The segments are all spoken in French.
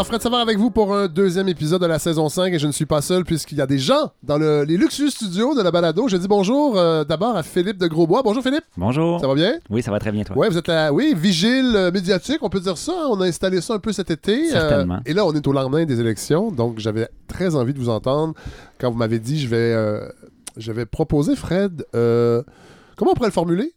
Alors, Fred Savard avec vous pour un deuxième épisode de la saison 5 et je ne suis pas seul puisqu'il y a des gens dans le- les luxueux studios de la balado. Je dis bonjour euh, d'abord à Philippe de Grosbois. Bonjour Philippe, Bonjour. ça va bien? Oui, ça va très bien, toi. Ouais, vous êtes la oui, vigile euh, médiatique, on peut dire ça. hein? On a installé ça un peu cet été. euh, Certainement. et là, on est au lendemain des élections, donc j'avais très envie de vous entendre quand vous m'avez dit je vais, euh, je vais proposer, Fred, euh, comment on pourrait le formuler?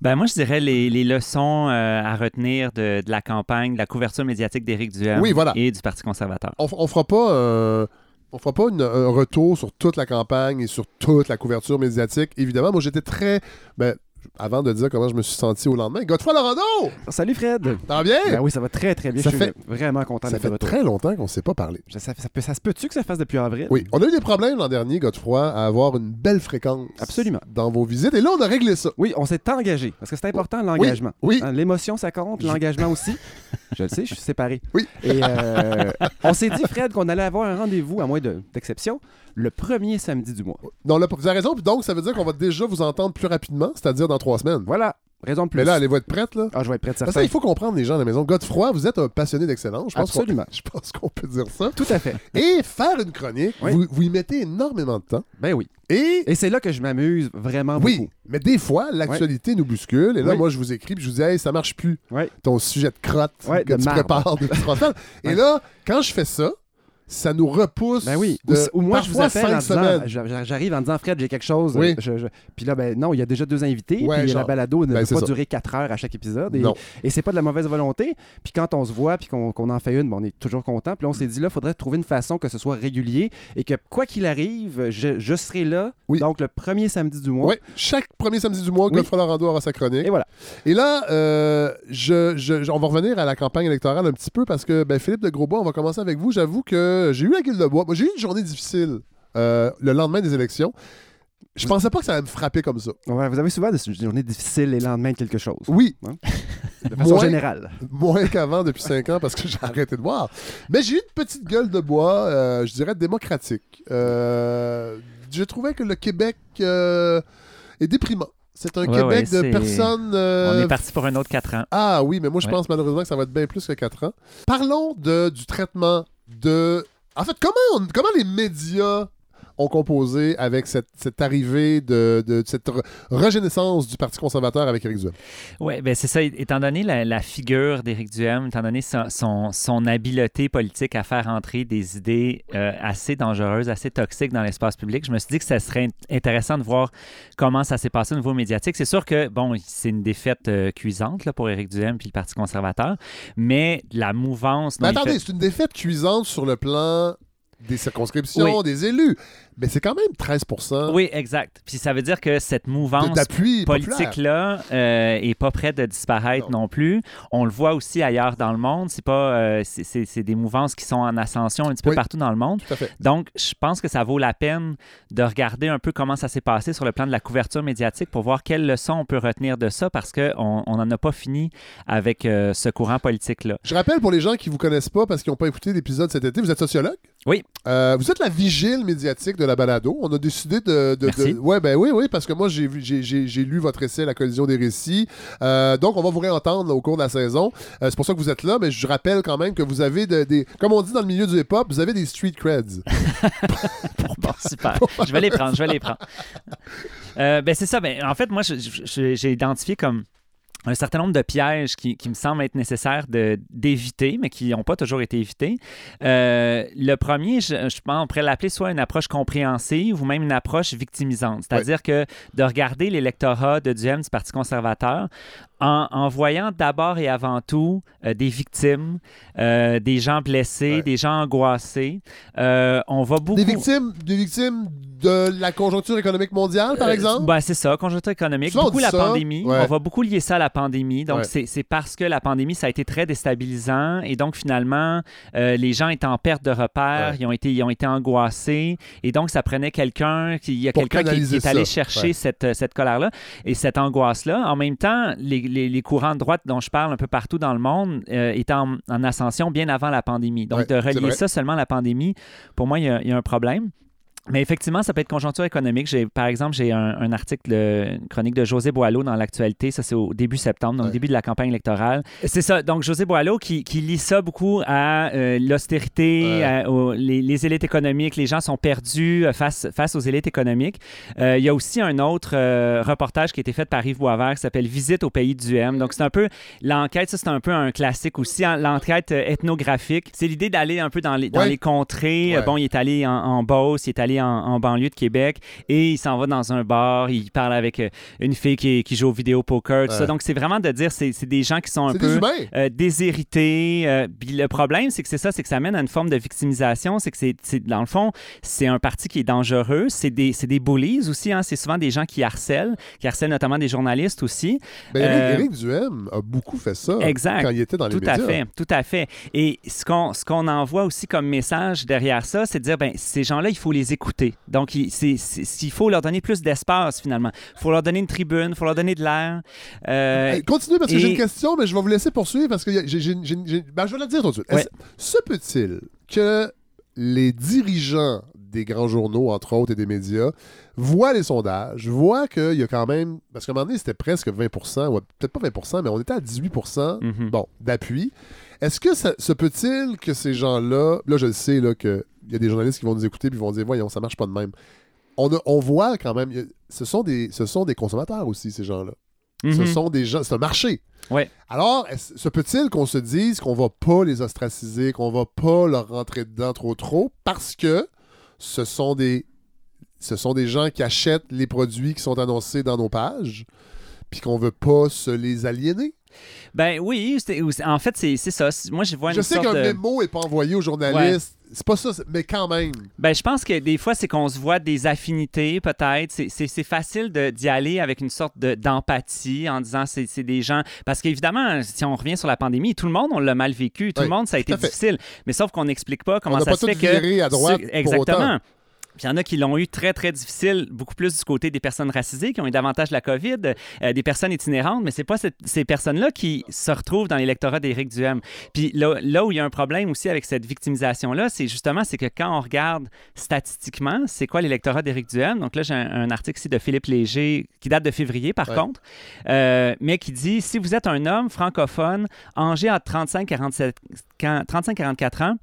Ben, moi, je dirais les, les leçons euh, à retenir de, de la campagne, de la couverture médiatique d'Éric Duhem Oui, voilà. et du Parti conservateur. On, on fera pas, euh, on fera pas une- un retour sur toute la campagne et sur toute la couverture médiatique. Évidemment, moi j'étais très, ben, avant de dire comment je me suis senti au lendemain, Godefroy Lorando, Salut Fred! ça va bien? Ben oui, ça va très très bien. Ça je suis fait- vraiment content ça fait retour. très longtemps qu'on ne s'est pas parlé. Ça, ça peut- ça se peut-tu que ça fasse depuis avril? Oui, on a eu des problèmes l'an dernier, Godefroy, à avoir une belle fréquence Absolument. dans vos visites. Et là, on a réglé ça. Oui, on s'est engagé. Parce que c'est important l'engagement. Oui. Hein, L'émotion, ça compte, l'engagement aussi. Je le sais, je suis séparé. Oui. Et euh, on s'est dit, Fred, qu'on allait avoir un rendez-vous, à moins de- d'exception, le premier samedi du mois. Non, là, vous avez raison. Puis donc, ça veut dire qu'on va déjà vous entendre plus rapidement, c'est-à-dire dans trois semaines. Voilà, raison de plus. Mais là, allez-vous être prête, là? Ah, je vais être prêt de Parce que certain. il faut comprendre les gens à la maison. Godefroy, vous êtes un passionné d'excellence. Je pense qu'on- Absolument. Je pense qu'on peut dire ça. Tout à fait. Et faire une chronique, Oui. vous, vous y mettez énormément de temps. Ben oui. Et Et c'est là que je m'amuse vraiment oui, beaucoup. mais des fois, l'actualité nous bouscule. Et là, Oui. moi, je vous écris puis je vous dis, hey, ça marche plus. Ton sujet de crotte que de tu marbre. prépares semaines. Et là, quand je fais ça, ça nous repousse. Ben oui. de Ou, moi, je vous parfois appelle en disant, j'arrive en disant, Fred, j'ai quelque chose. Oui. Je- je- Puis là, ben non, il y a déjà deux invités. Ouais, puis genre. la balado ne Ben, peut pas ça. durer quatre heures à chaque épisode. Et, Non. et c'est pas de la mauvaise volonté. Puis quand on se voit, puis qu'on en fait une, ben, on est toujours content. Puis là, on s'est dit, là, il faudrait trouver une façon que ce soit régulier et que quoi qu'il arrive, je, je serai là. Oui. Donc, le premier samedi du mois. Chaque premier samedi du mois, Oui. Lorando aura sa chronique. Et voilà. Et là, euh, je- on va revenir à la campagne électorale un petit peu parce que ben, Philippe de Grosbois, on va commencer avec vous. J'avoue que j'ai eu la gueule de bois. Moi, j'ai eu une journée difficile euh, le lendemain des élections. Je pensais pas que ça allait me frapper comme ça. Ouais, vous avez souvent des journées difficiles les lendemains de quelque chose. Oui, De façon Moins- générale. moins qu'avant depuis cinq ans parce que j'ai arrêté de boire. Mais j'ai eu une petite gueule de bois, euh, je dirais démocratique. Euh, je trouvais que le Québec euh, est déprimant. C'est un Ouais, Québec ouais, de personnes. On euh, est parti pour un autre quatre ans. Ah oui, mais moi je Ouais. pense malheureusement que ça va être bien plus que 4 ans. Parlons de, du traitement de... En fait, comment, on- comment les médias ont composé avec cette, cette arrivée de, de cette re- du Parti conservateur avec Éric Duhem? Oui, ben c'est ça. Étant donné la, la figure d'Éric Duhem, étant donné son, son, son habileté politique à faire entrer des idées euh, assez dangereuses, assez toxiques dans l'espace public, je me suis dit que ça serait int- intéressant de voir comment ça s'est passé au niveau médiatique. C'est sûr que, bon, c'est une défaite euh, cuisante là, pour Éric Duhem puis le Parti conservateur, mais la mouvance... Mais attendez, fait- c'est une défaite cuisante sur le plan des circonscriptions, Oui. des élus. Mais c'est quand même 13 Oui, exact. Puis ça veut dire que cette mouvance politique-là euh, est pas prête de disparaître non. plus. On le voit aussi ailleurs dans le monde. C'est pas, euh, c'est- des mouvances qui sont en ascension un petit peu Oui. partout dans le monde. Tout à fait. Donc, je pense que ça vaut la peine de regarder un peu comment ça s'est passé sur le plan de la couverture médiatique pour voir quelles leçons on peut retenir de ça parce qu'on n'en a pas fini avec euh, ce courant politique-là. Je rappelle pour les gens qui vous connaissent pas parce qu'ils n'ont pas écouté l'épisode cet été, vous êtes sociologue? Oui. Euh, vous êtes la vigile médiatique de la balado. On a décidé de. de, Merci. de- ouais, ben oui, oui, parce que moi, j'ai, lu votre essai, La collision des récits. Euh, donc, on va vous réentendre là, au cours de la saison. Euh, c'est pour ça que vous êtes là, mais je rappelle quand même que vous avez de- des. Comme on dit dans le milieu du hip-hop, vous avez des street creds. Bon, super. je vais les prendre, je vais les prendre. Euh, ben c'est ça. Ben, en fait, moi, j'ai identifié comme un certain nombre de pièges qui, qui me semblent être nécessaires d'éviter, mais qui n'ont pas toujours été évités. Euh, le premier, je, je pense, on pourrait l'appeler soit une approche compréhensive ou même une approche victimisante. C'est-à-dire que de regarder l'électorat de Duhem du Parti conservateur en, en voyant d'abord et avant tout euh, des victimes, euh, des gens blessés, Ouais. des gens angoissés. Euh, on va beaucoup... Des victimes, des victimes de la conjoncture économique mondiale, par exemple? ben, c'est ça, conjoncture économique. Souvent, beaucoup la ça, pandémie. ouais. On va beaucoup lier ça à la pandémie. Donc, Ouais. c'est parce que la pandémie, ça a été très déstabilisant. Et donc, finalement, les gens étaient en perte de repères. Ils, ont été, ils ont été angoissés. Et donc, ça prenait quelqu'un. Il y a quelqu'un qui, qui est allé chercher cette, cette colère-là et cette angoisse-là. En même temps, les, les- les courants de droite dont je parle un peu partout dans le monde euh, étaient en, en ascension bien avant la pandémie. Donc, Ouais, de relier ça seulement à la pandémie, pour moi, il y a- il y a un problème. Mais effectivement, ça peut être conjoncture économique. J'ai, par exemple, j'ai un, un article, une chronique de José Boileau dans l'actualité. Ça, c'est au début septembre, donc Ouais. au début de la campagne électorale. C'est ça. Donc, José Boileau qui, qui lit ça beaucoup à euh, l'austérité, Ouais. à- aux- les, les élites économiques. Les gens sont perdus euh, face, face aux élites économiques. Euh, il y a aussi un autre euh, reportage qui a été fait par Yves Boisvert qui s'appelle Visite au pays du M. Donc, c'est un peu l'enquête. Ça, c'est un peu un classique aussi. hein, L'enquête ethnographique. C'est l'idée d'aller un peu dans les, dans Ouais. les contrées. Bon, il est allé en, en Beauce, il est allé en, en banlieue de Québec et il s'en va dans un bar. Il parle avec euh, une fille qui, qui joue au vidéo poker, tout ça. Ouais. Donc, c'est vraiment de dire c'est c'est des gens qui sont un peu euh, déshérités. euh, puis le problème, c'est que c'est ça, c'est que ça mène à une forme de victimisation. C'est que c'est, dans le fond, c'est un parti qui est dangereux. C'est des, c'est des bullies aussi. Hein. C'est souvent des gens qui harcèlent, qui harcèlent notamment des journalistes aussi. Ben, Euh, Éric, Duhem a beaucoup fait ça Exact. quand il était dans les Tout à médias. fait, tout à fait. Et ce qu'on ce qu'on envoie aussi comme message derrière ça, c'est de dire, ben ces gens-là, il faut les écouter. Donc, il, c'est, c'est- il faut leur donner plus d'espace finalement. Il faut leur donner une tribune, il faut leur donner de l'air. Euh, Hey, continuez parce que et- j'ai une question, mais je vais vous laisser poursuivre parce que j'ai- j'ai- j'ai- ben, je vais la dire tout de suite. Ouais. Se peut-il que les dirigeants des grands journaux, entre autres, et des médias, voient les sondages, voient qu'il y a quand même. Parce qu'à un moment donné, c'était presque 20 ou peut-être pas 20 mais on était à 18 mhm. bon, d'appui. Est-ce que ça se peut-il que ces gens-là, là je le sais là, qu'il y a des journalistes qui vont nous écouter et vont dire voyons, ça marche pas de même. On, a- on voit quand même, a- ce, sont des, ce sont des consommateurs aussi, ces gens-là. Ce Mhm. sont des gens, c'est un marché. Ouais. Alors, se peut-il qu'on se dise qu'on va pas les ostraciser, qu'on va pas leur rentrer dedans trop trop parce que ce sont des ce sont des gens qui achètent les produits qui sont annoncés dans nos pages puis qu'on veut pas se les aliéner? Ben oui, en fait, c'est, ça. Moi, je vois une Je sais qu'un de... mémo est pas envoyé aux journalistes, c'est pas ça, mais quand même. Ben, je pense que des fois, c'est qu'on se voit des affinités, peut-être. C'est- facile d'y aller avec une sorte de- d'empathie en disant c'est c'est des gens. Parce qu'évidemment, si on revient sur la pandémie, tout le monde, on l'a mal vécu. Tout Oui, le monde, ça a été difficile. Mais sauf qu'on n'explique pas comment On ça pas se fait que. à droite Exactement. Puis il y en a qui l'ont eu très, très difficile, beaucoup plus du côté des personnes racisées, qui ont eu davantage la COVID, euh, des personnes itinérantes, mais c'est pas cette- ces personnes-là qui se retrouvent dans l'électorat d'Éric Duhem. Puis là, là où il y a un problème aussi avec cette victimisation-là, c'est justement c'est que quand on regarde statistiquement, c'est quoi l'électorat d'Éric Duhem? Donc là, j'ai un, un article ici de Philippe Léger qui date de février, par Ouais. contre, euh, mais qui dit si vous êtes un homme francophone, âgé à 35-47 quand- 35-44 ans,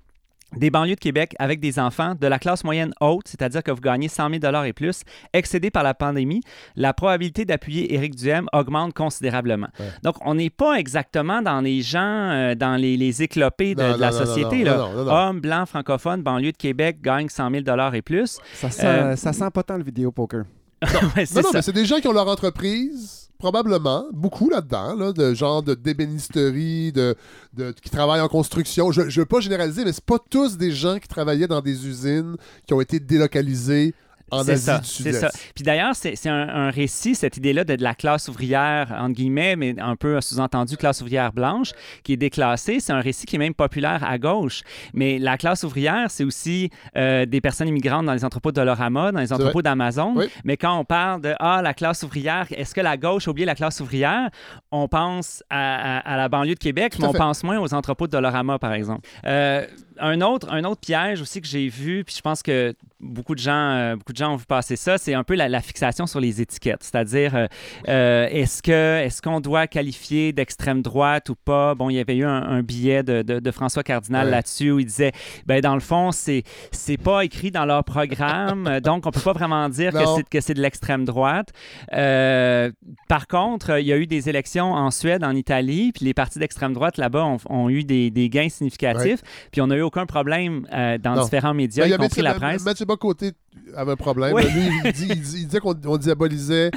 des banlieues de Québec avec des enfants de la classe moyenne haute, c'est-à-dire que vous gagnez 100 000 et plus, excédé par la pandémie, la probabilité d'appuyer Éric Duhem augmente considérablement. Ouais. Donc, on n'est pas exactement dans les gens, euh, dans les, les éclopés de, Non, de la non, société. non, là. non, non, non. Hommes, blancs, francophones, banlieue de Québec gagnent 100 000 et plus. Ça sent, Euh, ça sent pas tant le vidéo poker. Ouais, Non, non, ça. mais c'est des gens qui ont leur entreprise, probablement, beaucoup là-dedans, là, de genre de d'ébénisterie, de, de, qui travaillent en construction. Je ne veux pas généraliser, mais c'est pas tous des gens qui travaillaient dans des usines qui ont été délocalisés en C'est Asie ça, du c'est Sud-Est. ça. Puis d'ailleurs, c'est c'est un, un récit, cette idée-là de, de la classe ouvrière, entre guillemets, mais un peu sous-entendu classe ouvrière blanche, qui est déclassée. C'est un récit qui est même populaire à gauche. Mais la classe ouvrière, c'est aussi euh, des personnes immigrantes dans les entrepôts de Dolorama, dans les entrepôts d'Amazon. Oui. Mais quand on parle de Ah, la classe ouvrière, est-ce que la gauche a oublié la classe ouvrière? On pense à, à- à la banlieue de Québec, Tout mais on fait. pense moins aux entrepôts de Dolorama, par exemple. Euh, un autre, un autre piège aussi que j'ai vu, puis je pense que beaucoup de gens, euh, beaucoup de gens ont vu passer ça, c'est un peu la, la fixation sur les étiquettes. C'est-à-dire, euh, euh, est-ce que est-ce qu'on doit qualifier d'extrême droite ou pas? Bon, il y avait eu un, un billet de, de- de François Cardinal Ouais. là-dessus où il disait, ben dans le fond, c'est c'est pas écrit dans leur programme, donc on peut pas vraiment dire que c'est que c'est de l'extrême droite. Euh, par contre, il y a eu des élections en Suède, en Italie, puis les partis d'extrême droite là-bas ont, ont eu des, des gains significatifs, puis on n'a eu aucun problème euh, dans Non. différents médias, Ben, il y y compris la presse. Mathieu Bocoté avait un problème. Oui. Lui, il, dit- il dit- il disait qu'on on diabolisait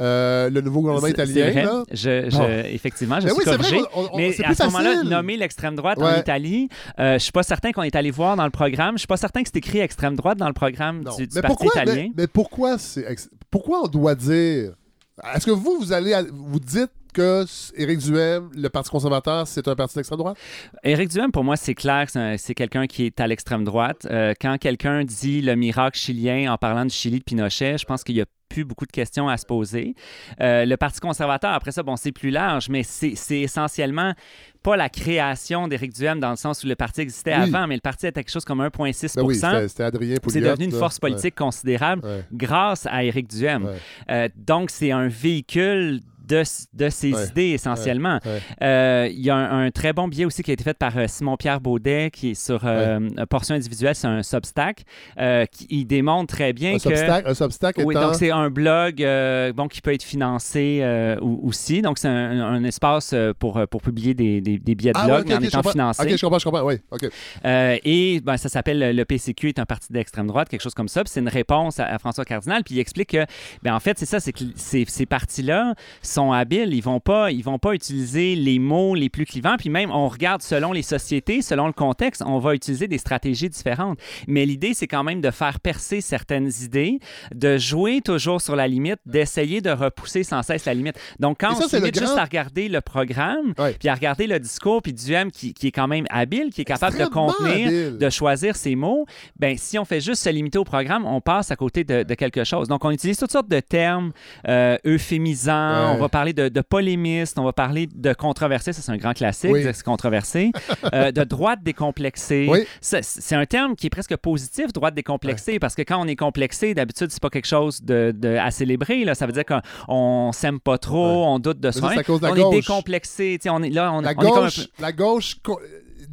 euh, le nouveau gouvernement italien. vrai. là. Je, je- effectivement, je Ben suis oui, corrigé. vrai qu'on- on- on- Mais à ce moment-là, nommer l'extrême droite en. Italie, euh, je suis pas certain qu'on est allé voir dans le programme. Je suis pas certain que c'est écrit extrême droite dans le programme Non. du, du mais, parti pourquoi, italien. mais, mais pourquoi pourquoi on doit dire est-ce que vous vous allez vous dites que Éric Duhem, le Parti conservateur, c'est un parti d'extrême droite? Éric Duhem, pour moi, c'est clair que c'est un- c'est quelqu'un qui est à l'extrême droite. Euh, quand quelqu'un dit le miracle chilien en parlant du Chili de Pinochet, je pense qu'il n'y a plus beaucoup de questions à se poser. Euh, le Parti conservateur, après ça, bon, c'est plus large, mais c'est essentiellement pas la création d'Éric Duhem dans le sens où le parti existait Oui. avant, mais le parti était quelque chose comme 1,6 Ben oui, c'est devenu une force politique considérable Ouais, grâce à Éric Duhem. ouais, Euh, donc, c'est un véhicule de, de ses Ouais. idées essentiellement. ouais. Euh, Il y a un, un très bon billet aussi qui a été fait par euh, Simon-Pierre Baudet, qui est sur euh, Portion individuelle, c'est un Substack, euh, qui il démontre très bien Un que... Substack, un Substack Oui, étant... donc c'est un blog euh, bon, qui peut être financé euh, aussi. Donc, c'est un, un espace euh, pour, euh, pour publier des, des- des billets de Ah, blog, en ok, je étant financé. Ok, je comprends, je comprends, oui. Euh, et ben, ça s'appelle le PCQ est un parti d'extrême droite, quelque chose comme ça. Puis c'est une réponse à, à François Cardinal. Puis il explique que, ben, en fait, c'est ça, c'est que ces, ces partis-là sont habiles. Ils vont pas, ils vont pas utiliser les mots les plus clivants. Puis même, on regarde selon les sociétés, selon le contexte, on va utiliser des stratégies différentes. Mais l'idée, c'est quand même de faire percer certaines idées, de jouer toujours sur la limite, d'essayer de repousser sans cesse la limite. Donc quand on se limite juste à regarder le programme, Ouais. puis à regarder le discours, puis Duhem qui, qui est quand même habile, qui est capable de contenir, habile. de choisir ses mots, ben si on fait juste se limiter au programme, on passe à côté de, de quelque chose. Donc, on utilise toutes sortes de termes euh, euphémisants, Ouais. on va parler de, de polémistes, on va parler de controversé, ça c'est un grand classique, Oui. controversé, euh, de droite décomplexée. Oui. C'est un terme qui est presque positif, droite décomplexée, parce que quand on est complexé, d'habitude, c'est pas quelque chose de, de- à célébrer. Là. Ça veut dire qu'on s'aime pas trop, Ouais. on doute de soi. on gauche. est décomplexé. On est, là, on, La on est comme un gauche, la gauche...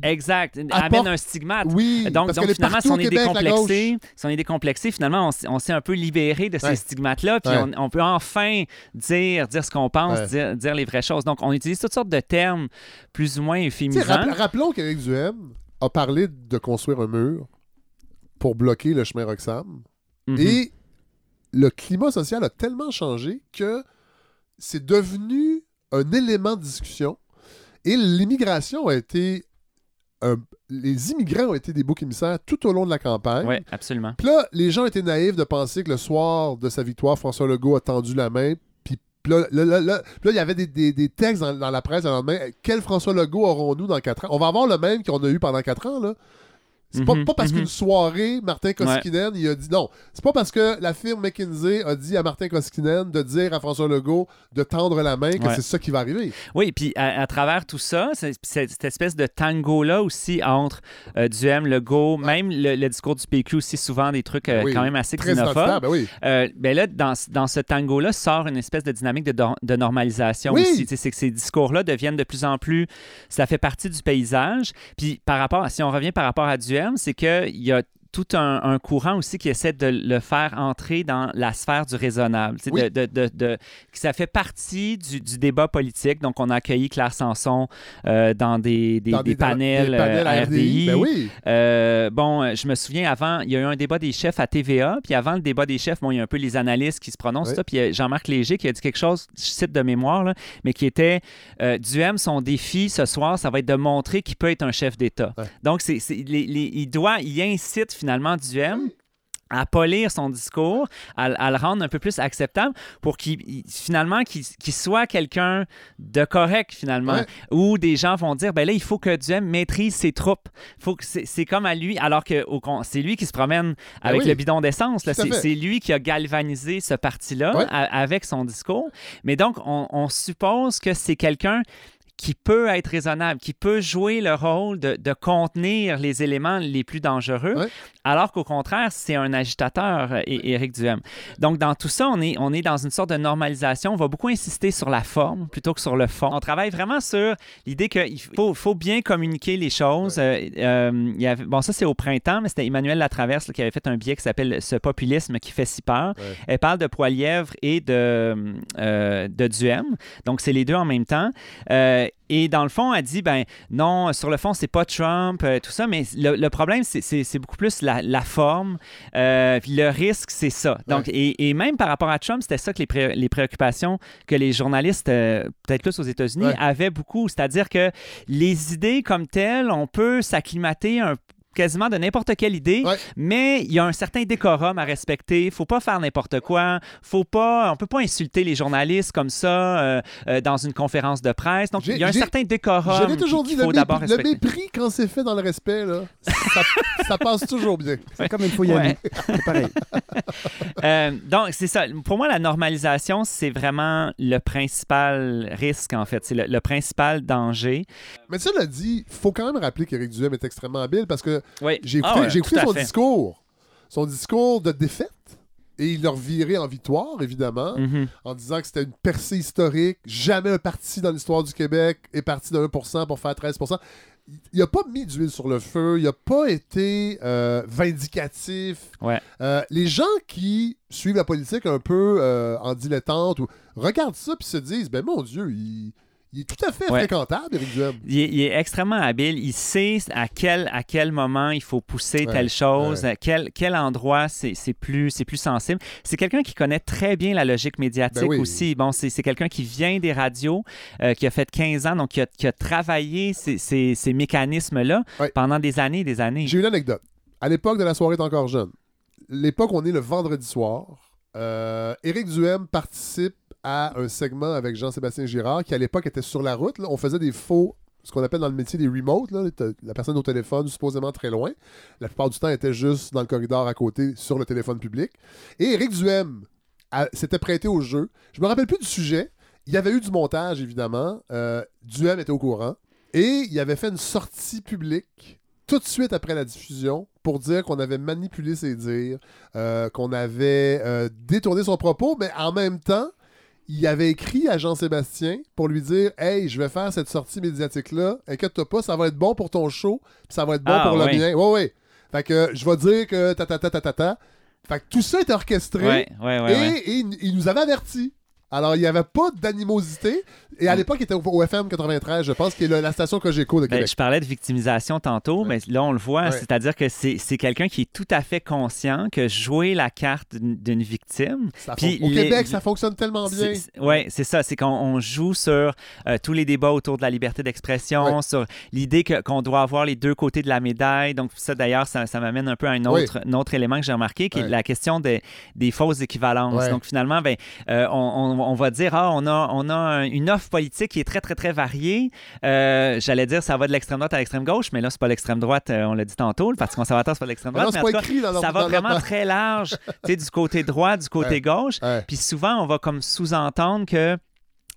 Exact. apporte- Amène un stigmate. Oui, Donc, donc finalement, si on est décomplexé, si on est décomplexé, finalement, on, s'est un peu libéré de ces Ouais. stigmates-là, puis Ouais. on, on peut enfin dire, dire ce qu'on pense, Ouais. dire, dire les vraies choses. Donc, on utilise toutes sortes de termes plus ou moins rappel- rappelons qu'Éric Duhem a parlé de construire un mur pour bloquer le chemin Roxham. Mhm. Et le climat social a tellement changé que c'est devenu un élément de discussion. Et l'immigration a été. Les immigrants ont été des boucs émissaires tout au long de la campagne. Oui, absolument. Puis là, les gens étaient naïfs de penser que le soir de sa victoire, François Legault a tendu la main. Puis là, là, là, là- puis là, il y avait des, des- des textes dans, dans la presse le lendemain. Quel François Legault aurons-nous dans quatre ans? On va avoir le même qu'on a eu pendant quatre ans, là. C'est pas, Mhm, pas parce mhm. qu'une soirée, Martin Koskinen, il a dit non. C'est pas parce que la firme McKinsey a dit à Martin Koskinen de dire à François Legault de tendre la main que Ouais. c'est ça qui va arriver. Oui, puis à, à travers tout ça, cette espèce de tango-là aussi entre euh, Duhem, Legault, même le, le discours du PQ aussi, souvent des trucs euh, Oui, quand même assez xénophobes. ben oui. Euh, ben là, dans, dans ce tango-là, sort une espèce de dynamique de, de normalisation Oui. aussi. C'est que ces discours-là deviennent de plus en plus. Ça fait partie du paysage. Puis par rapport, si on revient par rapport à Duhem, c'est qu'il y a tout un, un courant aussi qui essaie de le faire entrer dans la sphère du raisonnable. Oui. de, de- de- de- que ça fait partie du, du débat politique. Donc, on a accueilli Claire Sanson euh, dans des, des- Dans des panels, des panels euh, à RDI. Ben oui. Euh, bon, euh, je me souviens avant, il y a eu un débat des chefs à TVA, puis avant le débat des chefs, bon, il y a un peu les analystes qui se prononcent, Oui. ça, puis Jean-Marc Léger qui a dit quelque chose, je cite de mémoire, là, mais qui était euh, Duhem, son défi ce soir, ça va être de montrer qu'il peut être un chef d'État. Ouais. Donc, c'est- les- les- il doit, il incite finalement Duhem à polir son discours, à, à le rendre un peu plus acceptable pour qu'il il- finalement qu'il soit quelqu'un de correct finalement Ouais. où des gens vont dire ben là il faut que Duhem maîtrise ses troupes faut que c'est comme à lui alors que c'est lui qui se promène avec oui. le bidon d'essence c'est lui qui a galvanisé ce parti là Ouais. avec son discours mais donc on, on suppose que c'est quelqu'un qui peut être raisonnable, qui peut jouer le rôle de, de contenir les éléments les plus dangereux, Ouais. alors qu'au contraire, c'est un agitateur, Éric Duhem. Donc, dans tout ça, on est, on est dans une sorte de normalisation. On va beaucoup insister sur la forme plutôt que sur le fond. On travaille vraiment sur l'idée qu'il faut, faut bien communiquer les choses. Euh, euh, il y avait- bon, ça, c'est au printemps, mais c'était Emmanuel Latraverse là, qui avait fait un billet qui s'appelle Ce populisme qui fait si peur. Ouais. Elle parle de Poilièvre et de, euh, de Duhem. Donc, c'est les deux en même temps. Euh, et dans le fond, elle dit, ben non, sur le fond, c'est pas Trump, euh, tout ça, mais le, le problème, c'est- beaucoup plus la, la forme. Euh, puis le risque, c'est ça. Donc, et, et même par rapport à Trump, c'était ça que les, pré- les préoccupations que les journalistes, euh, peut-être plus aux États-Unis, Ouais. avaient beaucoup. C'est-à-dire que les idées comme telles, on peut s'acclimater un quasiment de n'importe quelle idée, Ouais. mais il y a un certain décorum à respecter. Faut pas faire n'importe quoi. Faut pas, on peut pas insulter les journalistes comme ça euh, euh, dans une conférence de presse. Donc, il y a un certain décorum Je l'ai toujours dit, le, faut d'abord mépris, le mépris, quand c'est fait dans le respect, là, ça, ça passe toujours bien. C'est comme il faut y aller. Ouais. C'est pareil. Euh, donc, c'est ça. Pour moi, la normalisation, c'est vraiment le principal risque, en fait. C'est le, le principal danger. Mais ça l'a dit, faut quand même rappeler qu'Éric Duhem est extrêmement habile parce que Oui. j'ai écouté, Ah ouais, j'ai écouté à son fait. discours. Son discours de défaite. Et il l'a reviré en victoire, évidemment, Mhm. en disant que c'était une percée historique. Jamais un parti dans l'histoire du Québec est parti de 1% pour faire 13%. Il n'a pas mis d'huile sur le feu. Il n'a pas été euh, vindicatif. Ouais. Euh, les gens qui suivent la politique un peu euh, en dilettante ou regardent ça puis se disent ben mon Dieu, il, il est tout à fait Ouais. fréquentable, Éric Duhem. Il est, il est extrêmement habile. Il sait à quel, à quel moment il faut pousser Ouais, telle chose, ouais. à quel, quel endroit c'est plus, plus sensible. C'est quelqu'un qui connaît très bien la logique médiatique Ben oui. aussi. Bon, c'est quelqu'un qui vient des radios, euh, qui a fait 15 ans, donc qui a, qui a travaillé ces, ces- ces mécanismes-là pendant des années et des années. J'ai une anecdote. À l'époque de la soirée est encore jeune. L'époque, on est le vendredi soir. Euh, Éric Duhem participe à un segment avec Jean-Sébastien Girard, qui à l'époque était sur la route. On faisait des faux, ce qu'on appelle dans le métier des remotes. La personne au téléphone, supposément très loin. La plupart du temps, était juste dans le corridor à côté, sur le téléphone public. Et Éric Duhem s'était prêté au jeu. Je me rappelle plus du sujet. Il y avait eu du montage, évidemment. Euh, Duhem était au courant. Et il avait fait une sortie publique tout de suite après la diffusion pour dire qu'on avait manipulé ses dires, euh, qu'on avait euh, détourné son propos, mais en même temps, il avait écrit à Jean-Sébastien pour lui dire Hey, je vais faire cette sortie médiatique-là, inquiète-toi pas, ça va être bon pour ton show, puis ça va être bon Ah, pour le mien. Ouais, ouais. Fait que je vais dire que ta ta ta ta ta ta. Fait que tout ça est orchestré Ouais, ouais, ouais, et, et il nous avait avertis. Alors, il n'y avait pas d'animosité. Et à l'époque, il était au, au FM 93, je pense, qui est le- la station Cogeco de Ben, Québec. je parlais de victimisation tantôt, Ouais. mais là, on le voit, Ouais. c'est-à-dire que c'est c'est quelqu'un qui est tout à fait conscient que jouer la carte d'une victime, Ça puis au les- Québec, ça fonctionne tellement bien. Oui, c'est ça. C'est qu'on on joue sur euh, tous les débats autour de la liberté d'expression, Ouais. sur l'idée que- qu'on doit avoir les deux côtés de la médaille. Donc, ça, d'ailleurs, ça, ça m'amène un peu à un autre, un autre élément que j'ai remarqué, qui est la question des, des fausses équivalences. Donc, finalement, ben, euh, on, on- on va dire, ah, on a, on a un- une offre politique qui est très, très, très variée. Euh, J'allais dire, ça va de l'extrême droite à l'extrême gauche, mais là, c'est pas l'extrême droite, euh, on l'a dit tantôt. Le Parti conservateur, c'est pas l'extrême Mais non, droite. c'est mais pas en tout cas, écrit dans leur- ça va leur- vraiment très large, tu sais, du côté droit, du côté Ouais. gauche. Ouais. Puis souvent, on va comme sous-entendre que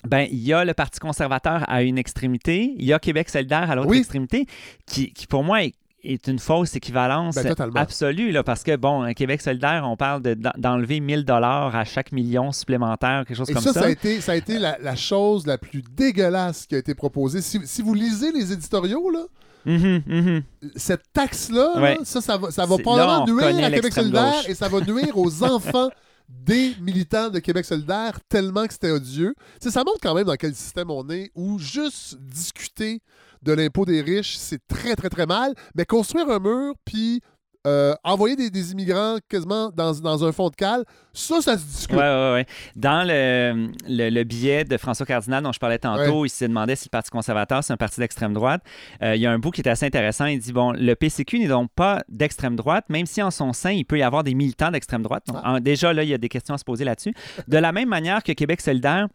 ben, il y a le Parti conservateur à une extrémité, il y a Québec solidaire à l'autre Oui. extrémité, qui, qui pour moi est, est une fausse équivalence Ben, absolue, là, parce que, bon, un Québec solidaire, on parle de- d'en- d'enlever 1000 dollars à chaque million supplémentaire, quelque chose Et comme ça, ça. ça, a été, ça a été la, la chose la plus dégueulasse qui a été proposée. Si, si vous lisez les éditoriaux, là, Mhm, mhm. cette taxe-là, Ouais. ça, ça va, ça va probablement là, nuire à Québec solidaire gauche. et ça va nuire aux enfants des militants de Québec solidaire tellement que c'était odieux. Ça montre quand même dans quel système on est où juste discuter de l'impôt des riches, c'est très, très, très mal, mais construire un mur puis euh, envoyer des, des immigrants quasiment dans, dans un fond de cale, ça, ça se discute. Ouais, ouais, ouais. Dans le, le, le billet de François Cardinal dont je parlais tantôt, il se demandait si le Parti conservateur, c'est un parti d'extrême droite. Euh, il y a un bout qui est assez intéressant. Il dit, bon, le PCQ n'est donc pas d'extrême droite, même si en son sein, il peut y avoir des militants d'extrême droite. Donc, Ah. en- déjà, là, il y a des questions à se poser là-dessus. De la même manière que Québec solidaire,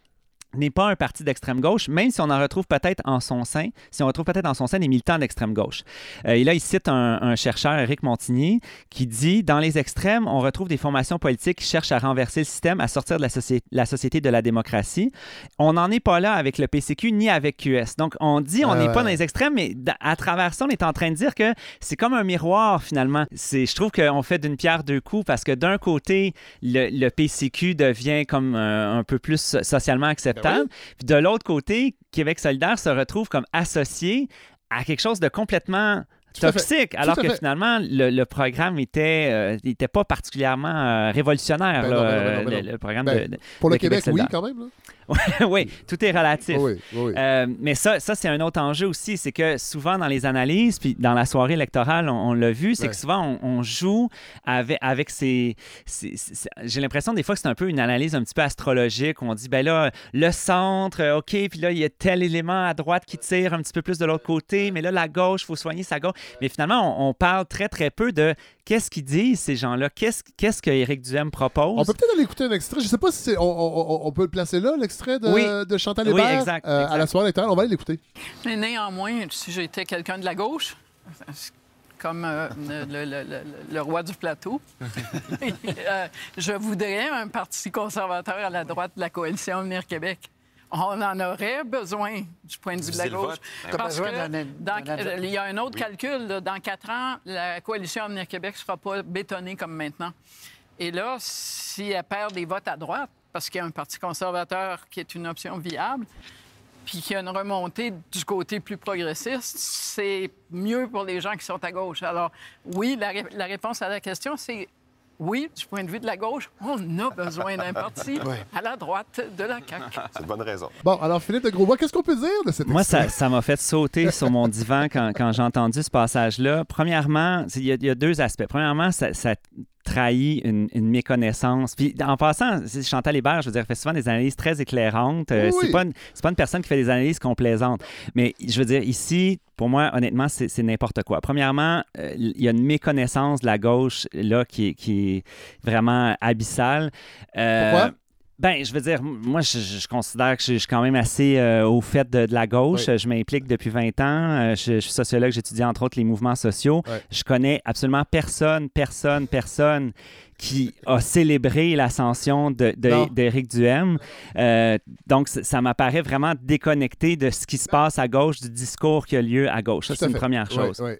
n'est pas un parti d'extrême gauche, même si on en retrouve peut-être en son sein, si on retrouve peut-être en son sein des militants d'extrême gauche. Euh, et là, il cite un, un chercheur, Éric Montigny, qui dit Dans les extrêmes, on retrouve des formations politiques qui cherchent à renverser le système, à sortir de la, la société de la démocratie. On n'en est pas là avec le PCQ ni avec QS. Donc, on dit on Ah n'est ouais. pas dans les extrêmes, mais à travers ça, on est en train de dire que c'est comme un miroir, finalement. Je trouve qu'on fait d'une pierre deux coups parce que d'un côté, le, le PCQ devient comme euh, un peu plus so- socialement acceptable. Puis de l'autre côté, Québec solidaire se retrouve comme associé à quelque chose de complètement toxique, alors que fait. finalement, le, le programme était, euh, était pas particulièrement euh, révolutionnaire, Ben là, non, ben non, ben non, euh, ben le, programme Ben, de, de- Pour le Québec Québec, oui, quand même. là. Oui, tout est relatif. Oui, oui, oui. Euh, mais ça, ça c'est un autre enjeu aussi. C'est que souvent dans les analyses, puis dans la soirée électorale, on, on l'a vu, c'est Ouais. que souvent on, on joue avec, avec ces. ces- ces- J'ai l'impression des fois que c'est un peu une analyse un petit peu astrologique. où On dit, ben là, le centre, euh, OK, puis là, il y a tel élément à droite qui tire un petit peu plus de l'autre côté, mais là, la gauche, il faut soigner sa gauche. Mais finalement, on, on parle très, très peu de qu'est-ce qu'ils disent, ces gens-là? Qu'est-ce qu'est-ce que Éric Duhem propose? On peut peut-être aller écouter un extrait. Je sais pas si c'est. On, on- on- on peut le placer là, l'extrait de, Oui. de Chantal Oui, Hébert? exact, euh, à la soirée électorale. On va aller l'écouter. Mais néanmoins, si j'étais quelqu'un de la gauche, comme euh, le, le- le- le- le roi du plateau, euh, je voudrais un parti conservateur à la droite de la coalition Avenir Québec. On en aurait besoin du point de vue de la gauche. Parce que dans- il y a un autre calcul. là. Dans quatre ans, la coalition Avenir Québec ne sera pas bétonnée comme maintenant. Et là, si elle perd des votes à droite, parce qu'il y a un parti conservateur qui est une option viable, puis qu'il y a une remontée du côté plus progressiste, c'est mieux pour les gens qui sont à gauche. Alors, oui, la, ré- la réponse à la question, c'est oui, du point de vue de la gauche, on a besoin d'un parti à la droite de la CAQ. C'est une bonne raison. Bon, alors Philippe de Grosbois, qu'est-ce qu'on peut dire de cet Moi, ça ça m'a fait sauter sur mon divan quand, quand j'ai entendu ce passage-là. Premièrement, il y, a- il y a deux aspects. Premièrement, ça, ça trahit une, une méconnaissance. Puis en passant, Chantal Hébert, je veux dire, fait souvent des analyses très éclairantes. Euh, Oui. C'est pas, une- pas une personne qui fait des analyses complaisantes. Mais je veux dire, ici, pour moi, honnêtement, c'est n'importe quoi. Premièrement, euh, il y a une méconnaissance de la gauche là qui, est- qui est vraiment abyssale. Euh, Pourquoi? Ben, je veux dire, moi, je, je considère que je, je suis quand même assez euh, au fait de, de la gauche. Oui. Je m'implique depuis 20 ans. Euh, je, je suis sociologue, j'étudie entre autres les mouvements sociaux. Ouais. Je connais absolument personne, personne, personne qui a célébré l'ascension de- de- d'Éric Duhem. Euh, donc, ça m'apparaît vraiment déconnecté de ce qui se passe à gauche, du discours qui a lieu à gauche. Ça, c'est une première chose. ouais.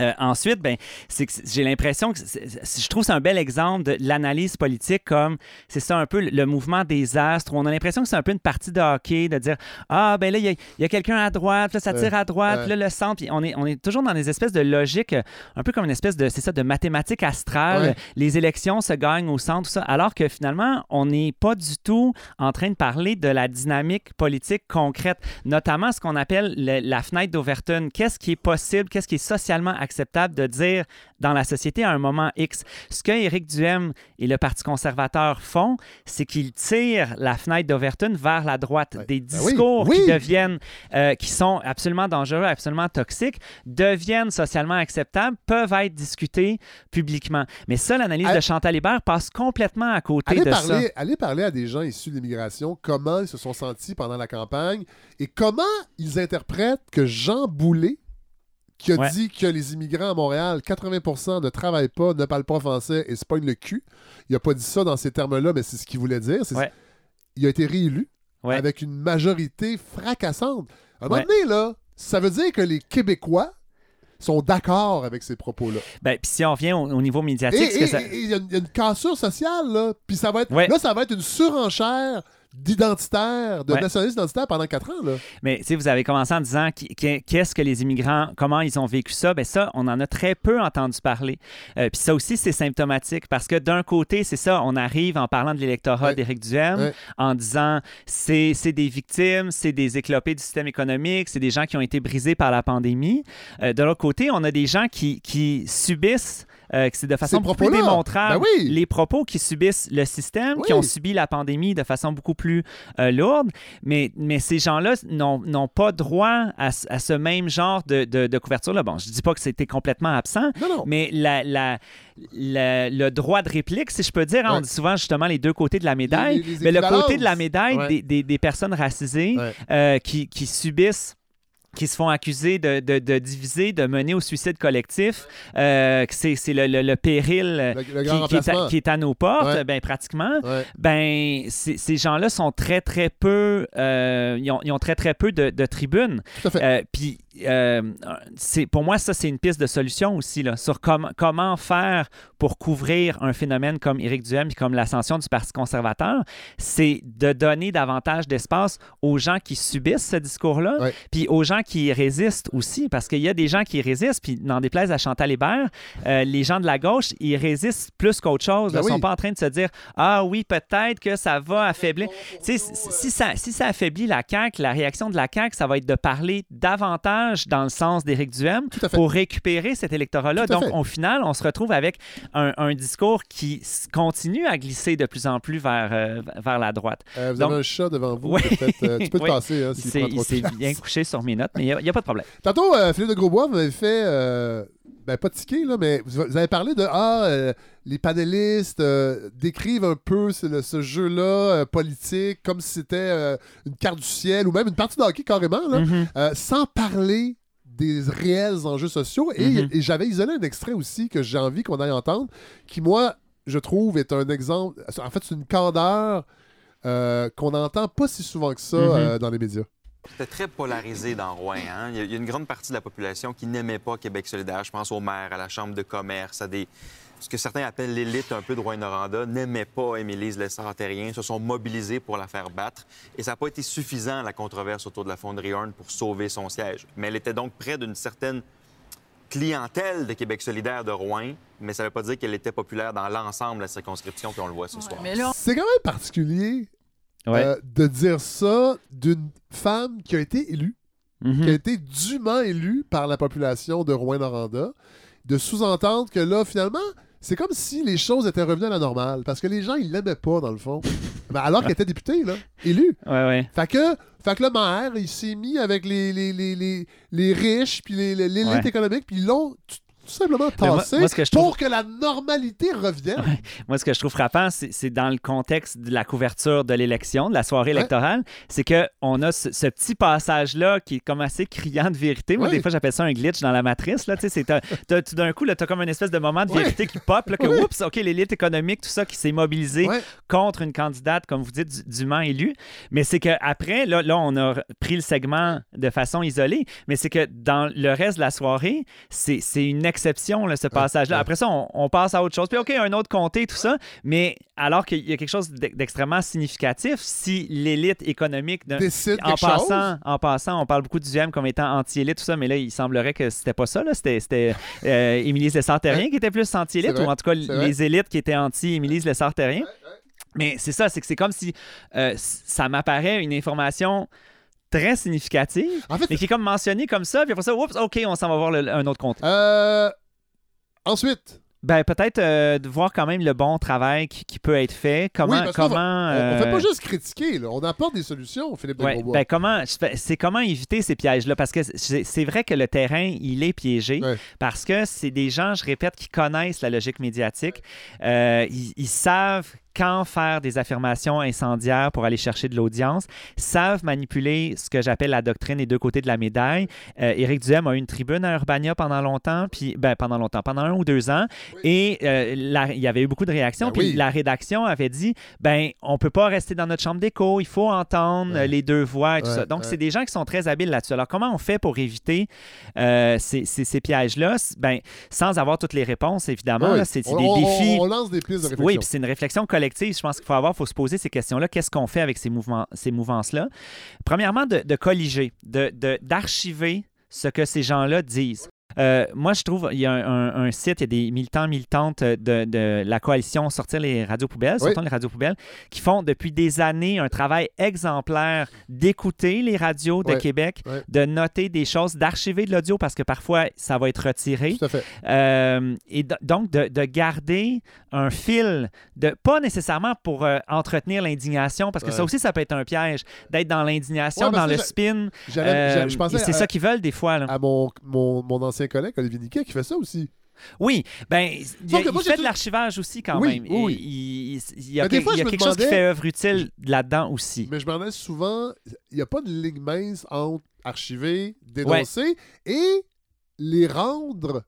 Euh, ensuite, ben, c'est que c'est- j'ai l'impression que je trouve c'est un bel exemple de l'analyse politique comme c'est ça un peu le, le mouvement des astres où on a l'impression que c'est un peu une partie de hockey de dire ah ben là il y a, quelqu'un à droite, là ça tire à droite, ouais. là le centre, puis on est on est toujours dans des espèces de logique euh, un peu comme une espèce de c'est ça de mathématiques astrales. Ouais. Les élections se gagnent au centre tout ça, alors que finalement on n'est pas du tout en train de parler de la dynamique politique concrète, notamment ce qu'on appelle le- la fenêtre d'Overton. Qu'est-ce qui est possible, qu'est-ce qui est socialement acceptable de dire dans la société à un moment X. Ce que Éric Duhem et le Parti conservateur font, c'est qu'ils tirent la fenêtre d'Overton vers la droite. Ouais. Des Ben oui, discours oui. qui deviennent, euh, qui sont absolument dangereux, absolument toxiques, deviennent socialement acceptables, peuvent être discutés publiquement. Mais ça, l'analyse de Chantal Hébert passe complètement à côté Allez de ça. parler, allez parler à des gens issus de l'immigration, comment ils se sont sentis pendant la campagne et comment ils interprètent que Jean Boulet, qui a Ouais. dit que les immigrants à Montréal, 80% ne travaillent pas, ne parlent pas français et se pognent le cul. Il n'a pas dit ça dans ces termes-là, mais c'est ce qu'il voulait dire. Ouais. Il a été réélu Ouais. avec une majorité fracassante. À un moment donné, là, ça veut dire que les Québécois sont d'accord avec ces propos-là. Ben, puis si on revient au, au niveau médiatique, ça- il y, a une- il y a une cassure sociale, là. Puis ça va être. Là, ça va être une surenchère d'identitaire, de Ouais. nationalisme identitaire pendant quatre ans, là. Mais sais, vous avez commencé en disant qu'est-ce que les immigrants, comment ils ont vécu ça? Ben ça, on en a très peu entendu parler. Euh, Puis ça aussi, c'est symptomatique parce que d'un côté, c'est ça, on arrive en parlant de l'électorat Ouais. d'Éric Duhem, Ouais. en disant c'est c'est des victimes, c'est des éclopés du système économique, c'est des gens qui ont été brisés par la pandémie. Euh, de l'autre côté, on a des gens qui, qui subissent euh, que c'est de façon beaucoup plus démontrable. Ben oui. Les propos qui subissent le système, qui ont subi la pandémie de façon beaucoup plus euh, lourde, mais, mais ces gens-là n'ont pas droit à, ce- à ce même genre de, de- de couverture-là. Bon, je dis pas que c'était complètement absent, Non, non. mais la, la- la- le droit de réplique, si je peux dire, hein, on dit souvent justement les deux côtés de la médaille, Les- les mais le côté de la médaille Ouais. des, des- des personnes racisées Ouais. euh, qui, qui subissent qui se font accuser de, de- de diviser, de mener au suicide collectif, euh, que c'est c'est le, le- le péril euh, Le, qui, est à, remplacement. qui est à nos portes, Ouais. ben, pratiquement Ouais. ben ces gens-là sont très très peu euh, ils, ont, ils ont très très peu de, de tribunes Tout à fait. Euh, puis euh, pour moi ça c'est une piste de solution aussi là sur com- comment faire pour couvrir un phénomène comme Éric Duhem puis comme l'ascension du Parti conservateur c'est de donner davantage d'espace aux gens qui subissent ce discours-là puis aux gens qui résistent aussi, parce qu'il y a des gens qui résistent, puis n'en déplaise à Chantal Hébert, euh, les gens de la gauche, ils résistent plus qu'autre chose. Ben Ils ne sont pas en train de se dire Ah oui, peut-être que ça va affaiblir. Sais, si ça, si ça affaiblit la CAQ, la réaction de la CAQ, ça va être de parler davantage dans le sens d'Éric Duhem pour récupérer cet électorat-là. Donc, fait. au final, on se retrouve avec un, un discours qui continue à glisser de plus en plus vers, euh, vers la droite. Euh, vous Donc- avez un chat devant vous. Euh, tu peux te passer hein, Il s'est bien couché sur mes notes, mais il n'y a, pas de problème. Tantôt, Philippe de Grosbois, vous m'avez fait, ben pas tiquer, là, mais vous, vous avez parlé de Ah, euh, les panélistes euh, décrivent un peu ce, jeu-là euh, politique comme si c'était une carte du ciel ou même une partie de hockey carrément, là, Mhm. euh, sans parler des réels enjeux sociaux. Et, Mhm. et j'avais isolé un extrait aussi que j'ai envie qu'on aille entendre, qui, moi, je trouve, est un exemple. En fait, c'est une candeur qu'on n'entend pas si souvent que ça Mhm. euh, dans les médias. C'était très polarisé dans Rouen. hein. Il y a- une grande partie de la population qui n'aimait pas Québec solidaire. Je pense au maire, à la chambre de commerce, à des... ce que certains appellent l'élite un peu de Rouen-Noranda, n'aimaient pas Émilise Lessard-Terrien, se sont mobilisés pour la faire battre. Et ça n'a pas été suffisant, la controverse autour de la fonderie Horn, pour sauver son siège. Mais elle était donc près d'une certaine clientèle de Québec solidaire de Rouen, mais ça ne veut pas dire qu'elle était populaire dans l'ensemble de la circonscription, puis on le voit ce soir. Là, C'est quand même particulier Ouais. euh, de dire ça d'une femme qui a été élue, Mhm. qui a été dûment élue par la population de Rouen-Noranda, de sous-entendre que là, finalement, c'est comme si les choses étaient revenues à la normale, parce que les gens, ils l'aimaient pas, dans le fond. Ben, alors qu'elle était députée, là, élue. Ouais, ouais. Fait que, fait que le maire, il s'est mis avec les, les, les, les, les riches, puis l'élite Ouais. économique, puis ils l'ont tout simplement Mais moi- tassé moi, ce que je trouve- pour que la normalité revienne. Moi, ce que je trouve frappant, c'est dans le contexte de la couverture de l'élection, de la soirée Ouais. électorale, c'est qu'on a ce, ce petit passage-là qui est comme assez criant de vérité. Moi, Ouais. des fois, j'appelle ça un glitch dans la matrice. Là, Tu sais, tout d'un coup, tu as comme une espèce de moment de vérité qui pop, là, que, oups, OK, l'élite économique, tout ça qui s'est mobilisé contre une candidate, comme vous dites, dûment élue. Mais c'est qu'après, là, là, on a pris le segment de façon isolée, mais c'est que dans le reste de la soirée, c'est c'est une exception, là, ce passage-là. Après ça, on, on passe à autre chose. Puis, OK, un autre comté, tout ça, mais alors qu'il y a quelque chose d'e- d'extrêmement significatif, si l'élite économique... d'un- Décide en chose. passant, en passant, on parle beaucoup du GM comme étant anti-élite, tout ça, mais là, il semblerait que c'était pas ça. C'était euh, Émilie Lessard-Terrien qui était plus anti-élite, ou en tout cas, les élites qui étaient anti-Émilie Lessard-Terrien. Mais c'est ça, c'est que c'est comme si euh, ça m'apparaît une information très significative, En fait, mais qui est comme mentionnée comme ça, puis après ça, oups, OK, on s'en va voir le- un autre compte. euh, ensuite, Ben, peut-être euh, de voir quand même le bon travail qui, qui peut être fait. Comment. Oui, parce qu'on comment on, on fait euh, pas juste critiquer, là. on apporte des solutions, Philippe de Ouais, ben comment, c'est comment éviter ces pièges-là? Parce que c'est c'est vrai que le terrain il est piégé Ouais. parce que c'est des gens, je répète, qui connaissent la logique médiatique, Euh, ils, ils savent quand faire des affirmations incendiaires pour aller chercher de l'audience, savent manipuler ce que j'appelle la doctrine des deux côtés de la médaille. Euh, Éric Duhem a eu une tribune à Urbania pendant longtemps, puis ben pendant longtemps, pendant un ou deux ans, et euh, la- il y avait eu beaucoup de réactions. Ben puis oui. la rédaction avait dit, ben on peut pas rester dans notre chambre d'écho, il faut entendre Ouais. les deux voix et tout Ouais, ça. Donc ouais. c'est des gens qui sont très habiles là-dessus. Alors comment on fait pour éviter euh, ces, ces- ces pièges-là, ben sans avoir toutes les réponses évidemment. Là, C'est des on- défis. on lance des pistes de réflexion. Oui, puis c'est une réflexion collective. Je pense qu'il faut avoir, faut se poser ces questions-là. Qu'est-ce qu'on fait avec ces mouvements, ces mouvances-là? Premièrement, de, de colliger, de de- d'archiver ce que ces gens-là disent. Euh, moi, je trouve il y a un, un- un site, il y a des militants, militantes de, de la coalition Sortir les radios poubelles, Oui. Sortons les radios poubelles, qui font depuis des années un travail exemplaire d'écouter les radios de. Québec, de noter des choses, d'archiver de l'audio parce que parfois ça va être retiré. Tout à fait. Euh, et do- donc, de, de garder un fil, de, pas nécessairement pour euh, entretenir l'indignation, parce que ça aussi, ça peut être un piège, d'être dans l'indignation, dans le spin. Euh, c'est ça qu'ils veulent des fois. là. à mon, mon, mon ancien collègue, Olivier Niquet, qui fait ça aussi. Oui, ben, il, que il fait de l'archivage aussi quand Oui, même. oui. Il, il- il y a, quel- fois, il y a quelque chose qui fait œuvre utile là-dedans aussi. Mais je m'en ai souvent, il n'y a pas de ligne mince entre archiver, dénoncer et les rendre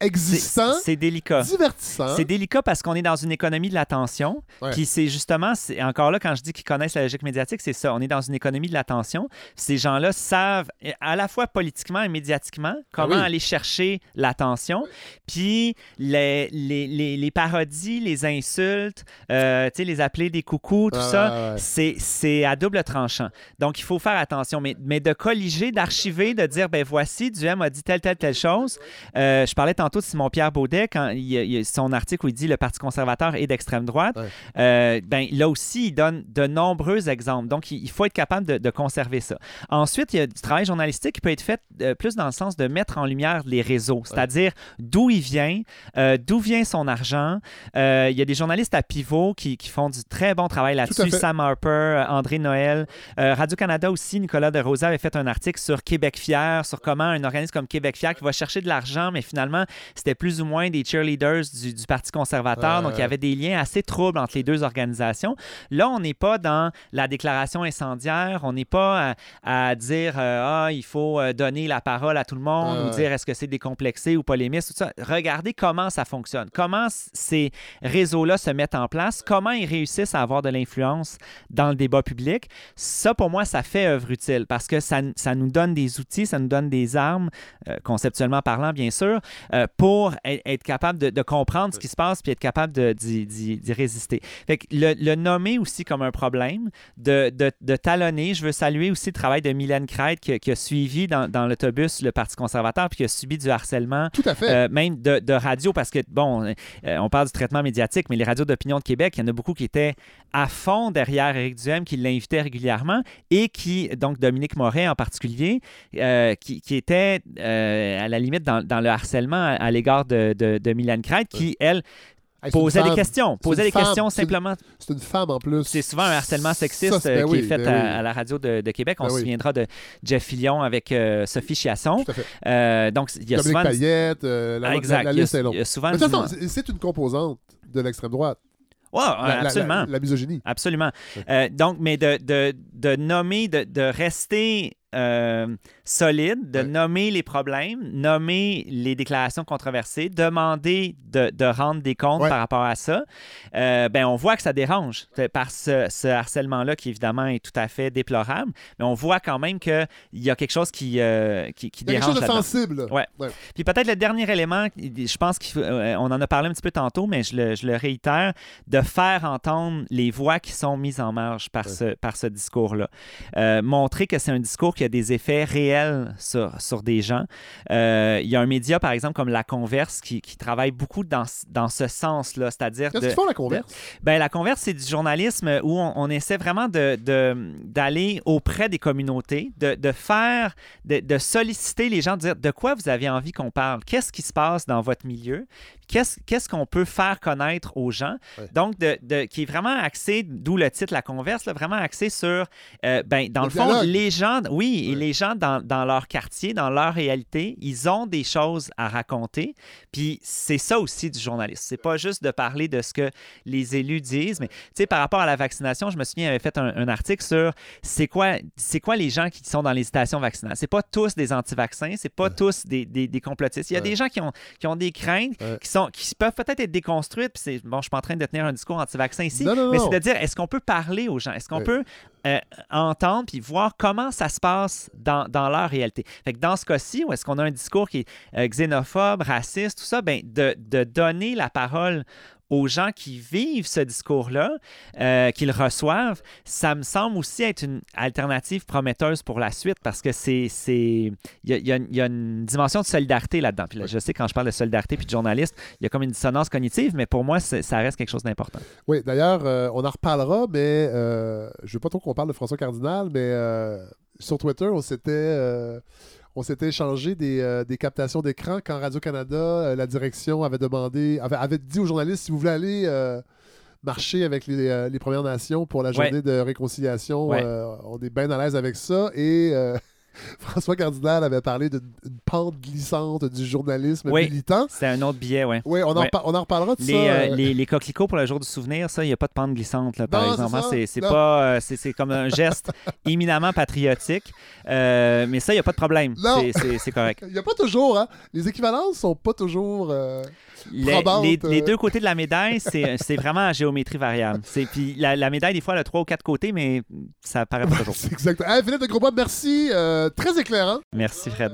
existant, C'est délicat. divertissant. C'est délicat parce qu'on est dans une économie de l'attention. Ouais. Puis c'est justement, c'est encore là, quand je dis qu'ils connaissent la logique médiatique, c'est ça. On est dans une économie de l'attention. Ces gens-là savent, à la fois politiquement et médiatiquement, comment Ah oui. aller chercher l'attention. Puis les, les, les, les parodies, les insultes, euh, tu sais, les appeler des coucous, tout Ah, ça, ouais, c'est c'est à double tranchant. Donc, il faut faire attention. Mais, mais de colliger, d'archiver, de dire, ben voici, Duhem a dit telle, telle, telle chose. Euh, je parlais tantôt de Simon-Pierre Baudet, quand il, il son article où il dit le Parti conservateur est d'extrême droite. Ouais. Euh, ben, là aussi, il donne de nombreux exemples. Donc, il, il faut être capable de, de conserver ça. Ensuite, il y a du travail journalistique qui peut être fait euh, plus dans le sens de mettre en lumière les réseaux, c'est-à-dire d'où il vient, euh, d'où vient son argent. Euh, il y a des journalistes à pivot qui, qui font du très bon travail là-dessus. Sam Harper, euh, André Noël. Euh, Radio-Canada aussi, Nicolas de Rosa avait fait un article sur Québec Fier, sur comment un organisme comme Québec Fier qui va chercher de l'argent, mais finalement, c'était plus ou moins des cheerleaders du, du Parti conservateur. Donc, il y avait des liens assez troubles entre les deux organisations. Là, on n'est pas dans la déclaration incendiaire. On n'est pas à, à dire euh, ah il faut euh, donner la parole à tout le monde ou dire est-ce que c'est décomplexé ou polémiste tout ça. Regardez comment ça fonctionne, comment ces réseaux-là se mettent en place, comment ils réussissent à avoir de l'influence dans le débat public. Ça pour moi ça fait œuvre utile parce que ça, ça nous donne des outils, ça nous donne des armes euh, conceptuellement parlant bien sûr euh, pour être, capable de, de comprendre ce qui se passe puis être capable d'y résister. Fait que le, le nommer aussi comme un problème, de, de, de talonner. Je veux saluer aussi le travail de Mylène Crête qui, a- qui a suivi dans, dans l'autobus le Parti conservateur puis qui a subi du harcèlement. Tout à fait. euh, même de, de radio, parce que, bon, euh, on parle du traitement médiatique, mais les radios d'opinion de Québec, il y en a beaucoup qui étaient à fond derrière Éric Duhem, qui l'invitait régulièrement, et qui, donc Dominique Moret en particulier, euh, qui, qui était à la limite dans, dans le harcèlement à, l'égard de, de, de Mylène Crête, qui, elle, Hey, posait des questions. Posait des femme. questions simplement. C'est une femme en plus. C'est souvent un harcèlement sexiste Ça, c'est- euh, ben qui oui, est fait ben à, oui. à la radio de, de Québec. On Ben se oui. souviendra de Jeff Fillion avec euh, Sophie Chiasson. Tout à fait. Euh, donc, il y a Dominique souvent... Payette, euh, la, la- exact. la Il y a- liste est longue. il y a souvent Mais de façon, c'est- une composante de l'extrême droite. Ouais, La- la- absolument. La, la misogynie. Absolument. Euh, donc, mais de, de, de nommer, de, de rester euh, solide, de Ouais. nommer les problèmes, nommer les déclarations controversées, demander de, de rendre des comptes Ouais. par rapport à ça, euh, ben on voit que ça dérange euh, par ce, ce harcèlement-là qui évidemment est tout à fait déplorable, mais on voit quand même qu'il y a quelque chose qui, euh, qui, qui Il y a quelque dérange chose de sensible. Ouais. Puis peut-être le dernier élément, je pense qu'on en a parlé un petit peu tantôt, mais je le, je le réitère, de faire entendre les voix qui sont mises en marge par ce, par ce discours-là. Euh, montrer que c'est un discours qui a des effets réels sur, sur des gens. Euh, il y a un média, par exemple, comme La Converse, qui, qui travaille beaucoup dans, ce- dans ce sens-là, c'est-à-dire Qu'est-ce qu'ils font la converse? ben, la converse, c'est du journalisme où on, on essaie vraiment de- d'aller auprès des communautés, de, de faire, de, de solliciter les gens, de dire de quoi vous avez envie qu'on parle, qu'est-ce qui se passe dans votre milieu, qu'est-ce, qu'est-ce qu'on peut faire connaître aux gens? Ouais. Donc, de, de- qui est vraiment axé, d'où le titre La converse, là, vraiment axé sur, euh, ben, dans Le le, fond, les gens, oui, et les gens dans, dans leur quartier, dans leur réalité, ils ont des choses à raconter. Puis c'est ça aussi du journalisme. C'est pas juste de parler de ce que les élus disent, mais tu sais, par rapport à la vaccination, je me souviens, il avait fait un, un article sur c'est quoi, c'est quoi les gens qui sont dans les stations vaccinales. C'est pas tous des anti-vaccins, c'est pas tous des, des, des complotistes. Il y a des gens qui ont, qui ont des craintes, qui, sont, qui peuvent peut-être être déconstruites. Puis c'est, bon, je suis pas en train de tenir un discours anti-vaccin ici, Non, non, mais c'est de dire est-ce qu'on peut parler aux gens? Est-ce qu'on peut euh, entendre puis voir comment ça se passe dans, dans leur réalité. Fait que dans ce cas-ci, où est-ce qu'on a un discours qui est euh, xénophobe, raciste, tout ça, ben, de, de donner la parole aux gens qui vivent ce discours-là, euh, qu'ils reçoivent, ça me semble aussi être une alternative prometteuse pour la suite parce que c'est. Il y a, y une- il y a une dimension de solidarité là-dedans. Puis là, je sais, quand je parle de solidarité puis de journaliste, il y a comme une dissonance cognitive, mais pour moi, ça reste quelque chose d'important. Oui, d'ailleurs, euh, on en reparlera, mais euh, je veux pas trop qu'on parle de François Cardinal, mais euh, sur Twitter, on s'était euh, on s'était échangé des, euh, des captations d'écran quand Radio-Canada, euh, la direction avait demandé, avait, avait dit aux journalistes si vous voulez aller euh, marcher avec les, les Premières Nations pour la Ouais. journée de réconciliation, Ouais. on est bien à l'aise avec ça. Et François Cardinal avait parlé d'une une pente glissante du journalisme Oui. militant. C'est un autre billet, ouais. Oui, on, en Ouais. repa- on en reparlera de Les, ça. euh, euh, les, les coquelicots pour le jour du souvenir, ça, il n'y a pas de pente glissante, là, par Non, exemple. c'est hein. C'est pas. euh, c'est comme un geste éminemment patriotique. Euh, mais ça, il n'y a pas de problème. Non. C'est- C'est c'est correct. Il n'y a pas toujours, hein? Les équivalences sont pas toujours. Les, Probante, les- les euh. deux côtés de la médaille, c'est vraiment en géométrie variable. C'est- Puis la, la médaille, des fois, elle a trois ou quatre côtés, mais ça paraît pas toujours. C'est exact. Hey, Philippe de Grosbois, merci. euh, très éclairant. Merci, Fred.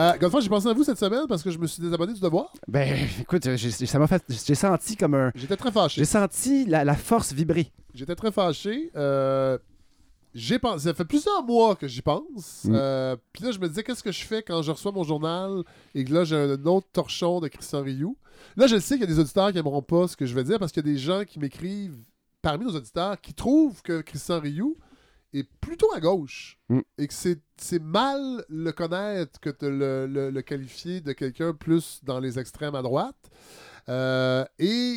Euh, Godefroy, j'ai pensé à vous cette semaine parce que je me suis désabonné du devoir. Ben, écoute, j'ai- ça m'a fait. J'ai senti comme un. J'étais très fâché. J'ai senti la, la force vibrer. J'étais très fâché. Euh, j'ai pensé, ça fait plusieurs mois que j'y pense. Mm. Euh, Puis là, je me disais, qu'est-ce que je fais quand je reçois mon journal? Et que là, j'ai un autre torchon de Christian Rioux? Là, je sais qu'il y a des auditeurs qui n'aimeront pas ce que je vais dire parce qu'il y a des gens qui m'écrivent parmi nos auditeurs qui trouvent que Christian Rioux est plutôt à gauche Mm. et que c'est c'est mal le connaître que de le, le- le qualifier de quelqu'un plus dans les extrêmes à droite. Euh, et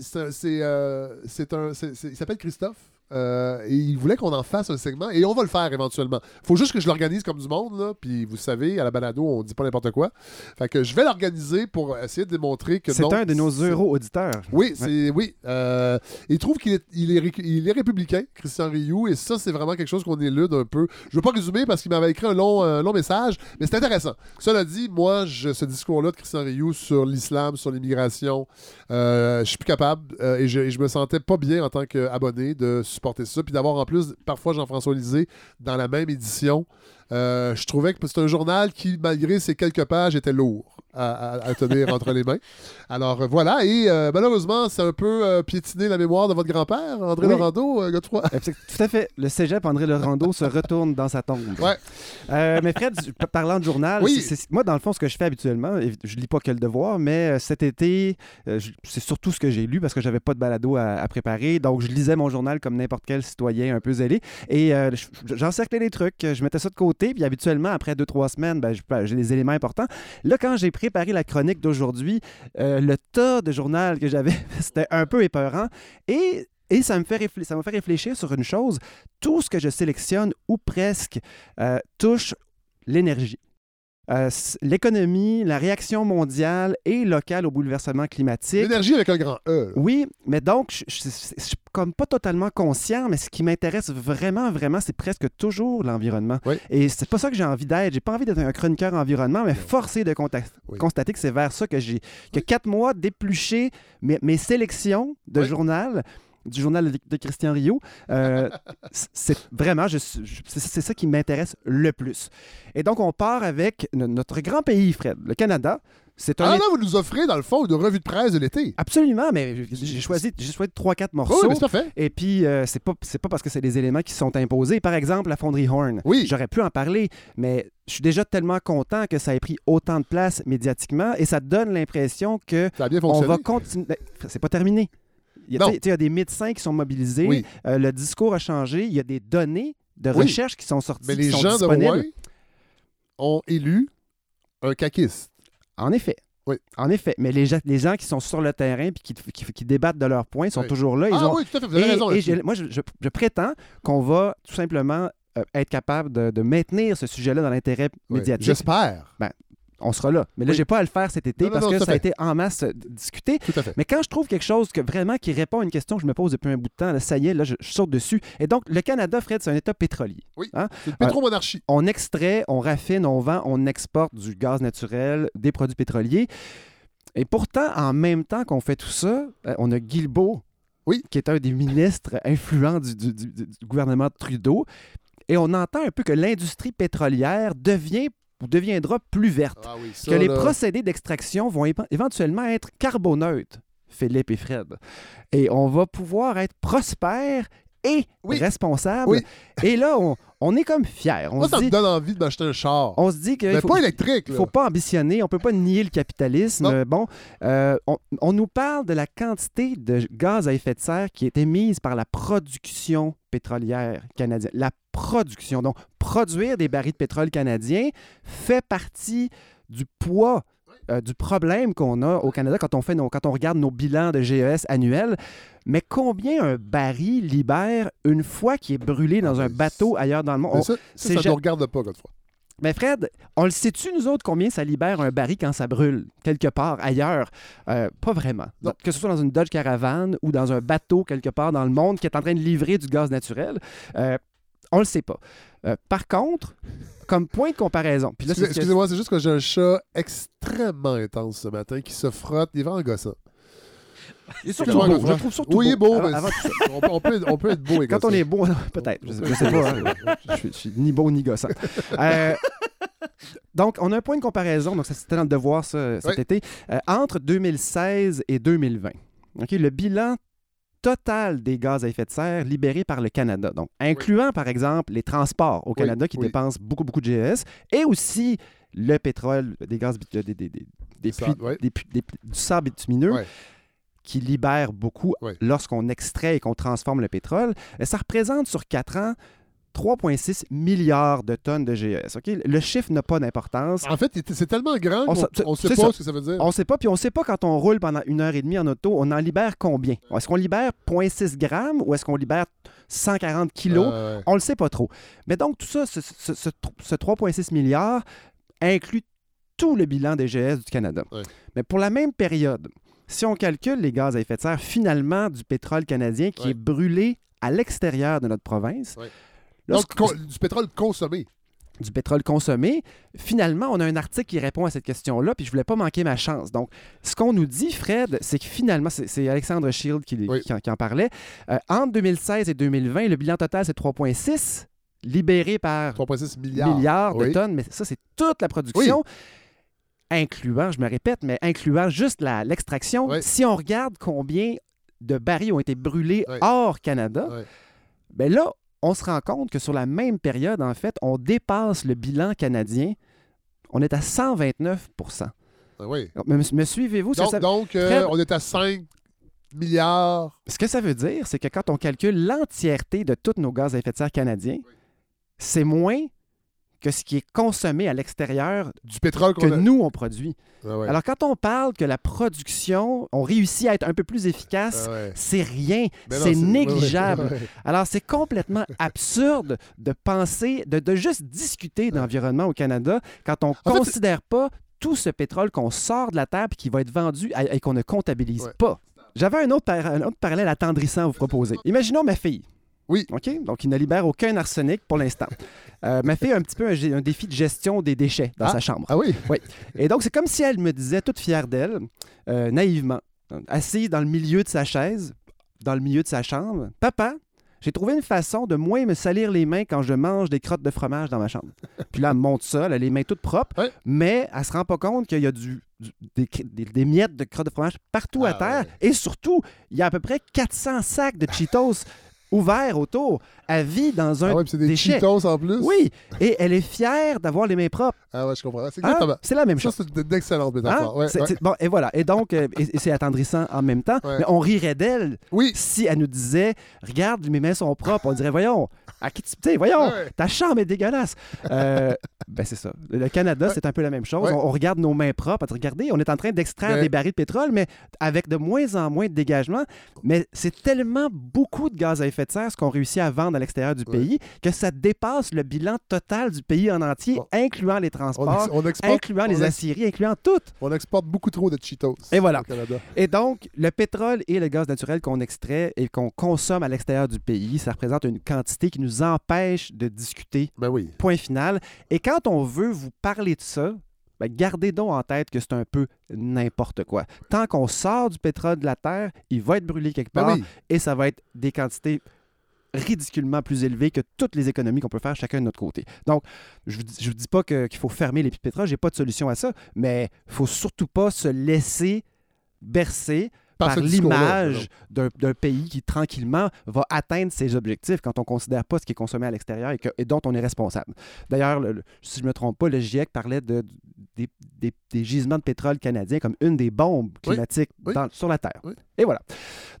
c'est, c'est, euh, c'est un, il s'appelle Christophe. Euh, et il voulait qu'on en fasse un segment et on va le faire éventuellement. faut juste que je l'organise comme du monde, là. Puis vous savez, à la balado, on dit pas n'importe quoi. Fait que je vais l'organiser pour essayer de démontrer que C'est un de nos euro-auditeurs. oui, c'est oui. Euh, il trouve qu'il est, il est, il est républicain, Christian Rioux, et ça, c'est vraiment quelque chose qu'on élude un peu. Je veux pas résumer parce qu'il m'avait écrit un long, long message, mais c'est intéressant. Cela dit, moi, je, ce discours-là de Christian Rioux sur l'islam, sur l'immigration, euh, je suis plus capable et, je, et je me sentais pas bien en tant qu'abonné de supporter ça, puis d'avoir en plus parfois Jean-François Lisée dans la même édition. Euh, je trouvais que c'est un journal qui, malgré ses quelques pages, était lourd à, à- à tenir entre les mains. Alors euh, voilà, et euh, malheureusement, c'est un peu euh, piétiné la mémoire de votre grand-père, André Oui. Laurando, euh, Godefroy. Euh, Tout à fait. Le cégep André Laurando se retourne dans sa tombe. Ouais. Euh, mais Fred, parlant de journal, Oui. moi, dans le fond, ce que je fais habituellement, je lis pas que le devoir, mais cet été, c'est surtout ce que j'ai lu parce que j'avais pas de balado à, à préparer. Donc, je lisais mon journal comme n'importe quel citoyen un peu zélé. Et je- j'encerclais les trucs, je mettais ça de côté. Puis habituellement, après deux, trois semaines, ben, j'ai des éléments importants. Là, quand j'ai préparé la chronique d'aujourd'hui, euh, le tas de journal que j'avais, c'était un peu épeurant. Et et ça me fait ça fait réfléchir sur une chose. Tout ce que je sélectionne, ou presque, euh, touche l'énergie. Euh, L'économie, la réaction mondiale et locale au bouleversement climatique. L'énergie avec un grand E. là. Oui, mais donc, je suis comme pas totalement conscient, mais ce qui m'intéresse vraiment, vraiment, c'est presque toujours l'environnement. Oui. Et c'est pas ça que j'ai envie d'être. J'ai pas envie d'être un chroniqueur environnement, mais forcé de Oui. constater que c'est vers ça que j'ai que quatre mois d'éplucher mes, mes sélections de journal du journal de, de Christian Rio. Euh, c'est vraiment, c'est ça qui m'intéresse le plus. Et donc, on part avec no- notre grand pays, Fred, le Canada. C'est un Ah là, vous nous offrez, dans le fond, une revue de presse de l'été. Absolument, mais j'ai choisi, j'ai choisi 3-4 Oui, morceaux. mais c'est parfait. Et puis, euh, c'est pas, c'est pas parce que c'est des éléments qui sont imposés. Par exemple, la fonderie Horn. Oui. J'aurais pu en parler, mais je suis déjà tellement content que ça ait pris autant de place médiatiquement et ça donne l'impression que Ça a bien on fonctionné. va continuer. Ben, C'est pas terminé. Il y, a, des médecins qui sont mobilisés. Oui. Euh, le discours a changé. Il y a des données de Oui. recherche qui sont sorties. Mais qui les sont gens de. Rouen ont élu un caquiste. En effet. Oui. En effet. Mais les gens, les gens qui sont sur le terrain et qui, qui- qui débattent de leurs points sont Oui. toujours là. Ils ah ont, oui, tout à fait, vous avez Et- raison et là-dessus. je- moi, je, je- je prétends qu'on va tout simplement euh, être capable de, de maintenir ce sujet-là dans l'intérêt médiatique. J'espère. On sera là. Mais là, Oui. j'ai pas à le faire cet été Non, parce non, que ça a été en masse euh, discuté. Tout à fait. Mais quand je trouve quelque chose que vraiment qui répond à une question que je me pose depuis un bout de temps, là, ça y est, là, je, je saute dessus. Et donc, le Canada, Fred, c'est un État pétrolier. C'est Euh, une pétromonarchie. On extrait, on raffine, on vend, on exporte du gaz naturel, des produits pétroliers. Et pourtant, en même temps qu'on fait tout ça, euh, on a Guilbeault, Oui. qui est un des ministres influents du, du- du- du gouvernement Trudeau. Et on entend un peu que l'industrie pétrolière devient ou deviendra plus verte. Ah oui, ça, que les là, procédés d'extraction vont éventuellement être carboneutres, Philippe et Fred. Et on va pouvoir être prospère et Oui. responsable. Oui. Et là, on, on est comme fiers. On Moi, ça me dit, donne envie de m'acheter un char. on se dit qu'il Mais faut, pas électrique, il faut pas ambitionner, on peut pas nier le capitalisme. Non. Bon, euh, on, on nous parle de la quantité de gaz à effet de serre qui est émise par la production pétrolière canadienne. La production, donc produire des barils de pétrole canadiens fait partie du poids euh, du problème qu'on a au Canada quand on, fait nos- quand on regarde nos bilans de GES annuels. Mais combien un baril libère une fois qu'il est brûlé dans Ah, un ben, bateau ailleurs dans le monde? On- ça, ça, ça ne regarde pas, Godefroy. mais Fred, on le sait-tu, nous autres, combien ça libère un baril quand ça brûle, quelque part ailleurs? Euh, pas vraiment. Que ce soit dans une Dodge Caravan ou dans un bateau quelque part dans le monde qui est en train de livrer du gaz naturel, euh, on le sait pas. Euh, par contre, comme point de comparaison, puis là, c'est Excusez-moi, c'est juste que j'ai un chat extrêmement intense ce matin qui se frotte. Il est vraiment gossant. il est surtout beau. Je trouve surtout Oui, beau. beau, Avant- mais avant tout ça. on, peut, on peut être, beau et Quand on est beau, peut-être. Je, je sais pas. hein. Je, suis- je suis ni beau ni gossant. Euh, donc, on a un point de comparaison. Donc, ça, c'était dans le devoir ça, cet Oui. été. Euh, entre 2016 et 2020. OK, le bilan total des gaz à effet de serre libérés par le Canada. Donc, incluant, par exemple, les transports au Oui, Canada qui oui. dépensent beaucoup, beaucoup de GES et aussi le pétrole, des gaz, des, des, des, puits- ouais. du sable bitumineux Ouais. qui libère beaucoup lorsqu'on extrait et qu'on transforme le pétrole. Et ça représente sur 4 ans 3,6 milliards de tonnes de GES. Le chiffre n'a pas d'importance. En fait, c'est tellement grand On qu'on ne sait pas ça. ce que ça veut dire. On ne sait pas, puis on ne sait pas quand on roule pendant une heure et demie en auto, on en libère combien? Est-ce qu'on libère 0,6 grammes ou est-ce qu'on libère 140 kilos? Euh, On ne le sait pas trop. Mais donc, tout ça, ce, ce- ce- ce 3,6 milliards inclut tout le bilan des GS du Canada. Ouais. Mais pour la même période, si on calcule les gaz à effet de serre finalement du pétrole canadien qui Ouais. est brûlé à l'extérieur de notre province. Lorsque- Donc, du pétrole consommé. du pétrole consommé, finalement, on a un article qui répond à cette question-là, puis je voulais pas manquer ma chance. Donc, ce qu'on nous dit, Fred, c'est que finalement, c'est Alexandre Shield qui, Oui. qui en, qui en parlait, euh, entre 2016 et 2020, le bilan total, c'est 3,6, libéré par 3,6 milliards. milliards de Oui. tonnes, mais ça, c'est toute la production. Incluant, je me répète, mais incluant juste l'extraction. Si on regarde combien de barils ont été brûlés hors Canada, ben là, on se rend compte que sur la même période, en fait, on dépasse le bilan canadien. On est à 129 Ah oui. Me, me suivez-vous? Donc, ça- donc, euh, Fred- on est à 5 milliards. Ce que ça veut dire, c'est que quand on calcule l'entièreté de tous nos gaz à effet de serre canadiens, c'est moins que ce qui est consommé à l'extérieur Du pétrole que a. nous, on produit. Ah ouais. Alors, quand on parle que la production, on réussit à être un peu plus efficace, Ah ouais. c'est rien, Ben c'est négligeable. ouais. Alors, c'est complètement absurde de penser, de, de juste discuter d'environnement au Canada quand on ne fait, considère pas tout ce pétrole qu'on sort de la terre et qui va être vendu et qu'on ne comptabilise pas. J'avais un autre, un autre parallèle attendrissant à vous proposer. Imaginons ma fille. Oui. OK? Donc, il ne libère aucun arsenic pour l'instant. Euh, ma a un petit peu un, un défi de gestion des déchets dans Ah. sa chambre. Ah oui. Et donc, c'est comme si elle me disait, toute fière d'elle, euh, naïvement, assise dans le milieu de sa chaise, dans le milieu de sa chambre, Papa, j'ai trouvé une façon de moins me salir les mains quand je mange des crottes de fromage dans ma chambre. Puis là, elle me montre ça, elle a les mains toutes propres, Ouais. mais elle se rend pas compte qu'il y a du, du- des, cr- des- des miettes de crottes de fromage partout à Ah, terre. ouais. Et surtout, il y a à peu près 400 sacs de Cheetos ouverts autour. Elle vit dans un Ah ouais, c'est des déchet. Cheetos en plus. Oui, et elle est fière d'avoir les mains propres. Ah ouais, je comprends. C'est Hein? la même Ça, chose. c'est une excellente métaphore. Hein? Ouais, bon, et voilà. Et donc, euh, c'est attendrissant en même temps. Mais on rirait d'elle Oui. si elle nous disait Regarde, mes mains sont propres. On dirait Voyons, à qui tu. voyons, ta chambre est dégueulasse. Euh, ben, c'est ça. Le Canada, c'est un peu la même chose. On, on regarde nos mains propres. Regardez, on est en train d'extraire Mais- des barils de pétrole, mais avec de moins en moins de dégagement. Mais c'est tellement beaucoup de gaz à effet de serre, ce qu'on réussit à vendre à l'extérieur du pays, que ça dépasse le bilan total du pays en entier, Bon. incluant les transports, ex- on exporte, incluant les on aciéries, incluant tout. on exporte beaucoup trop de Cheetos Et voilà. au Canada. Et donc, le pétrole et le gaz naturel qu'on extrait et qu'on consomme à l'extérieur du pays, ça représente une quantité qui nous empêche de discuter. Ben oui. Point final. Et quand on veut vous parler de ça, ben, gardez donc en tête que c'est un peu n'importe quoi. Tant qu'on sort du pétrole de la Terre, il va être brûlé quelque Ben part oui. et ça va être des quantités ridiculement plus élevées que toutes les économies qu'on peut faire chacun de notre côté. Donc, je ne vous dis pas qu'il faut fermer les pétrole, j'ai pas de solution à ça, mais il faut surtout pas se laisser bercer Par par ce l'image d'un pays qui, tranquillement, va atteindre ses objectifs quand on considère pas ce qui est consommé à l'extérieur et, dont on est responsable. D'ailleurs, le- le- si je ne me trompe pas, le GIEC parlait de, des, des- des gisements de pétrole canadiens comme une des bombes climatiques oui. dans- sur la Terre. Oui. Et voilà.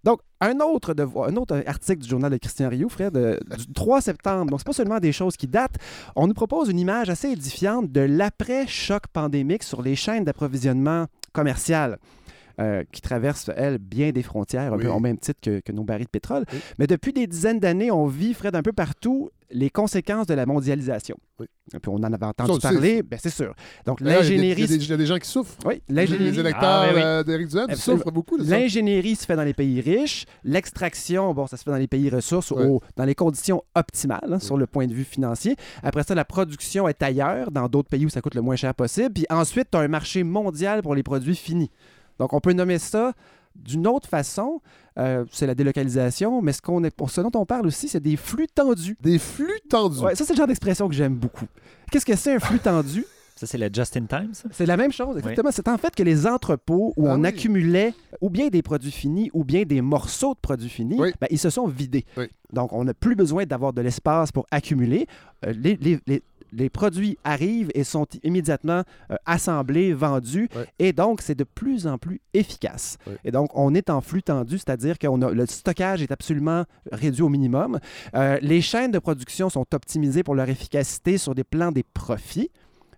Donc, un autre, devoir- un autre article du journal de Christian Rioux, Fred, euh, du 3 septembre. Donc, c'est pas seulement des choses qui datent. On nous propose une image assez édifiante de l'après-choc pandémique sur les chaînes d'approvisionnement commerciales. Euh, qui traversent, elles, bien des frontières, un Oui. peu au même titre que, que nos barils de pétrole. Oui. Mais depuis des dizaines d'années, on vit, Fred, un peu partout, les conséquences de la mondialisation. Oui. Et puis on en avait entendu parler, ben, c'est sûr. Donc l'ingénierie... Il y, a des- il y a des gens qui souffrent. Oui, Les l'ingénierie... électeurs Ah, oui, oui. euh, d'Éric Duhem souffrent beaucoup de ça? L'ingénierie se fait dans les pays riches. L'extraction, bon, ça se fait dans les pays ressources, au- dans les conditions optimales hein, sur le point de vue financier. Après ça, la production est ailleurs, dans d'autres pays où ça coûte le moins cher possible. Puis ensuite, tu as un marché mondial pour les produits finis. Donc, on peut nommer ça d'une autre façon. euh, c'est la délocalisation, mais ce, qu'on est, ce dont on parle aussi, c'est des flux tendus. Des flux tendus. Ouais, ça, c'est le genre d'expression que j'aime beaucoup. Qu'est-ce que c'est un flux tendu? Ça, c'est le just-in-time, ça? C'est la même chose, exactement. C'est en fait que les entrepôts où Ah on oui. accumulait ou bien des produits finis ou bien des morceaux de produits finis, Oui. ben, ils se sont vidés. Oui. Donc, on n'a plus besoin d'avoir de l'espace pour accumuler. Euh, les, les- les- les produits arrivent et sont immédiatement euh, assemblés, vendus, et donc c'est de plus en plus efficace. Et donc, on est en flux tendu, c'est-à-dire que le stockage est absolument réduit au minimum. Euh, les chaînes de production sont optimisées pour leur efficacité sur des plans des profits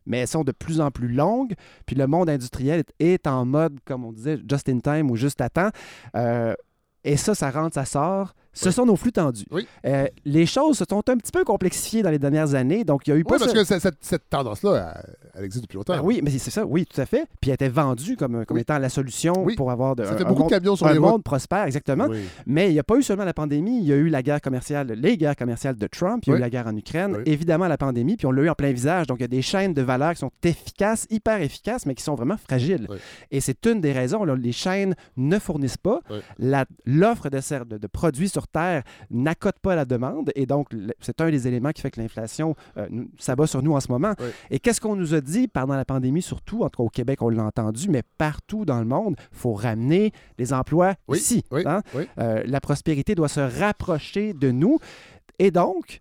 mais elles sont de plus en plus longues. Puis le monde industriel est, est en mode, comme on disait, just in time ou juste à temps. Euh, et ça, ça rentre, ça sort. Ce Oui. sont nos flux tendus. Oui. Euh, les choses se sont un petit peu complexifiées dans les dernières années. Donc, il y a eu Oui, parce ce- que cette, cette- cette tendance-là, elle, existe depuis longtemps. Ah oui, mais c'est ça, oui, tout à fait. Puis elle était vendue comme, étant la solution pour avoir de, Ça un, fait beaucoup monde, de camions sur un les routes. monde prospère, exactement. Mais il n'y a pas eu seulement la pandémie, il y a eu la guerre commerciale, les guerres commerciales de Trump, il y a eu la guerre en Ukraine, évidemment la pandémie, puis on l'a eu en plein visage. Donc il y a des chaînes de valeur qui sont efficaces, hyper efficaces, mais qui sont vraiment fragiles. Et c'est une des raisons. là, les chaînes ne fournissent pas. L'offre de, de- de produits sur Terre n'accote pas la demande. Et donc, c'est un des éléments qui fait que l'inflation euh, s'abat sur nous en ce moment. Oui. Et qu'est-ce qu'on nous a dit pendant la pandémie, surtout, en tout cas au Québec, on l'a entendu, mais partout dans le monde, il faut ramener les emplois Oui, ici. oui, hein? Euh, la prospérité doit se rapprocher de nous. Et donc,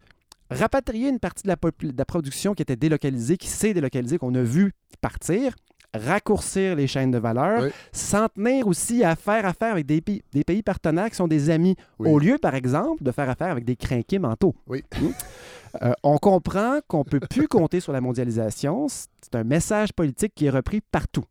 rapatrier une partie de la, de la production qui était délocalisée, qui s'est délocalisée, qu'on a vu partir, raccourcir les chaînes de valeur, Oui. s'en tenir aussi à faire affaire avec des pays, des pays partenaires qui sont des amis, Oui. au lieu, par exemple, de faire affaire avec des crinqués mentaux. Oui. Hmm? Euh, on comprend qu'on ne peut plus compter sur la mondialisation. C'est un message politique qui est repris partout.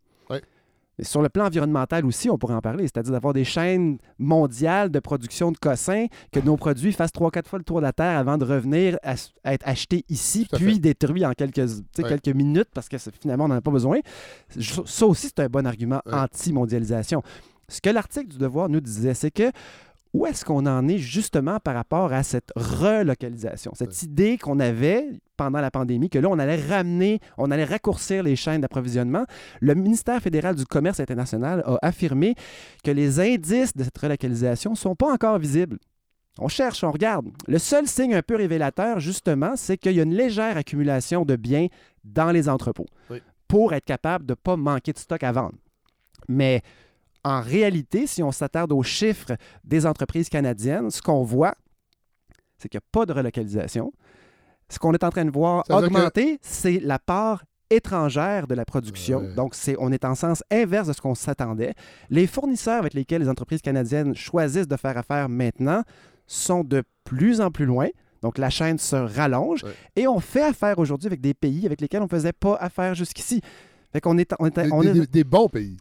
Et sur le plan environnemental aussi, on pourrait en parler, c'est-à-dire d'avoir des chaînes mondiales de production de cossins, que nos produits fassent trois, quatre fois le tour de la Terre avant de revenir à, être achetés ici, puis fait. détruits en quelques, Ouais. minutes parce que finalement, on n'en a pas besoin. Ça aussi, c'est un bon argument Ouais. anti-mondialisation. Ce que l'article du Devoir nous disait, c'est que où est-ce qu'on en est justement par rapport à cette relocalisation, cette idée qu'on avait pendant la pandémie, que là, on allait ramener, on allait raccourcir les chaînes d'approvisionnement. Le ministère fédéral du Commerce international a affirmé que les indices de cette relocalisation ne sont pas encore visibles. On cherche, on regarde. Le seul signe un peu révélateur, justement, c'est qu'il y a une légère accumulation de biens dans les entrepôts Oui. pour être capable de ne pas manquer de stock à vendre. Mais en réalité, si on s'attarde aux chiffres des entreprises canadiennes, ce qu'on voit, c'est qu'il n'y a pas de relocalisation. Ce qu'on est en train de voir Ça augmenter, c'est la part étrangère de la production. Ouais. Donc, c'est, on est en sens inverse de ce qu'on s'attendait. Les fournisseurs avec lesquels les entreprises canadiennes choisissent de faire affaire maintenant sont de plus en plus loin. Donc, la chaîne se rallonge. Ouais. Et on fait affaire aujourd'hui avec des pays avec lesquels on ne faisait pas affaire jusqu'ici. Fait qu'on est, on est, on des- est- des- des bons pays.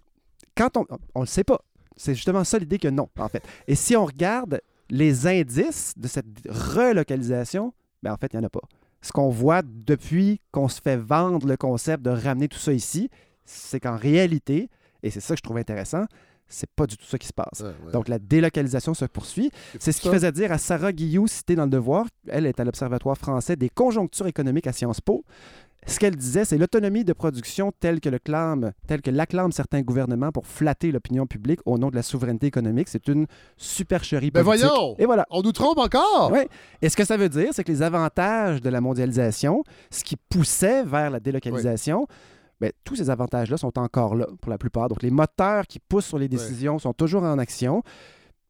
Quand on on le sait pas. C'est justement ça l'idée que non, en fait. Et si on regarde les indices de cette relocalisation, ben en fait, il n'y en a pas. Ce qu'on voit depuis qu'on se fait vendre le concept de ramener tout ça ici, c'est qu'en réalité, et c'est ça que je trouve intéressant, c'est pas du tout ça qui se passe. Ouais. Donc la délocalisation se poursuit. C'est ce qui faisait dire à Sarah Guillou, citée dans le Devoir, elle est à l'Observatoire français des conjonctures économiques à Sciences Po. Ce qu'elle disait, c'est l'autonomie de production telle que le clame, telle que l'acclament certains gouvernements pour flatter l'opinion publique au nom de la souveraineté économique. C'est une supercherie Ben politique. voyons! Et voilà. On nous trompe encore! Ouais. Et ce que ça veut dire, c'est que les avantages de la mondialisation, ce qui poussait vers la délocalisation, ben, tous ces avantages-là sont encore là pour la plupart. Donc, les moteurs qui poussent sur les décisions sont toujours en action.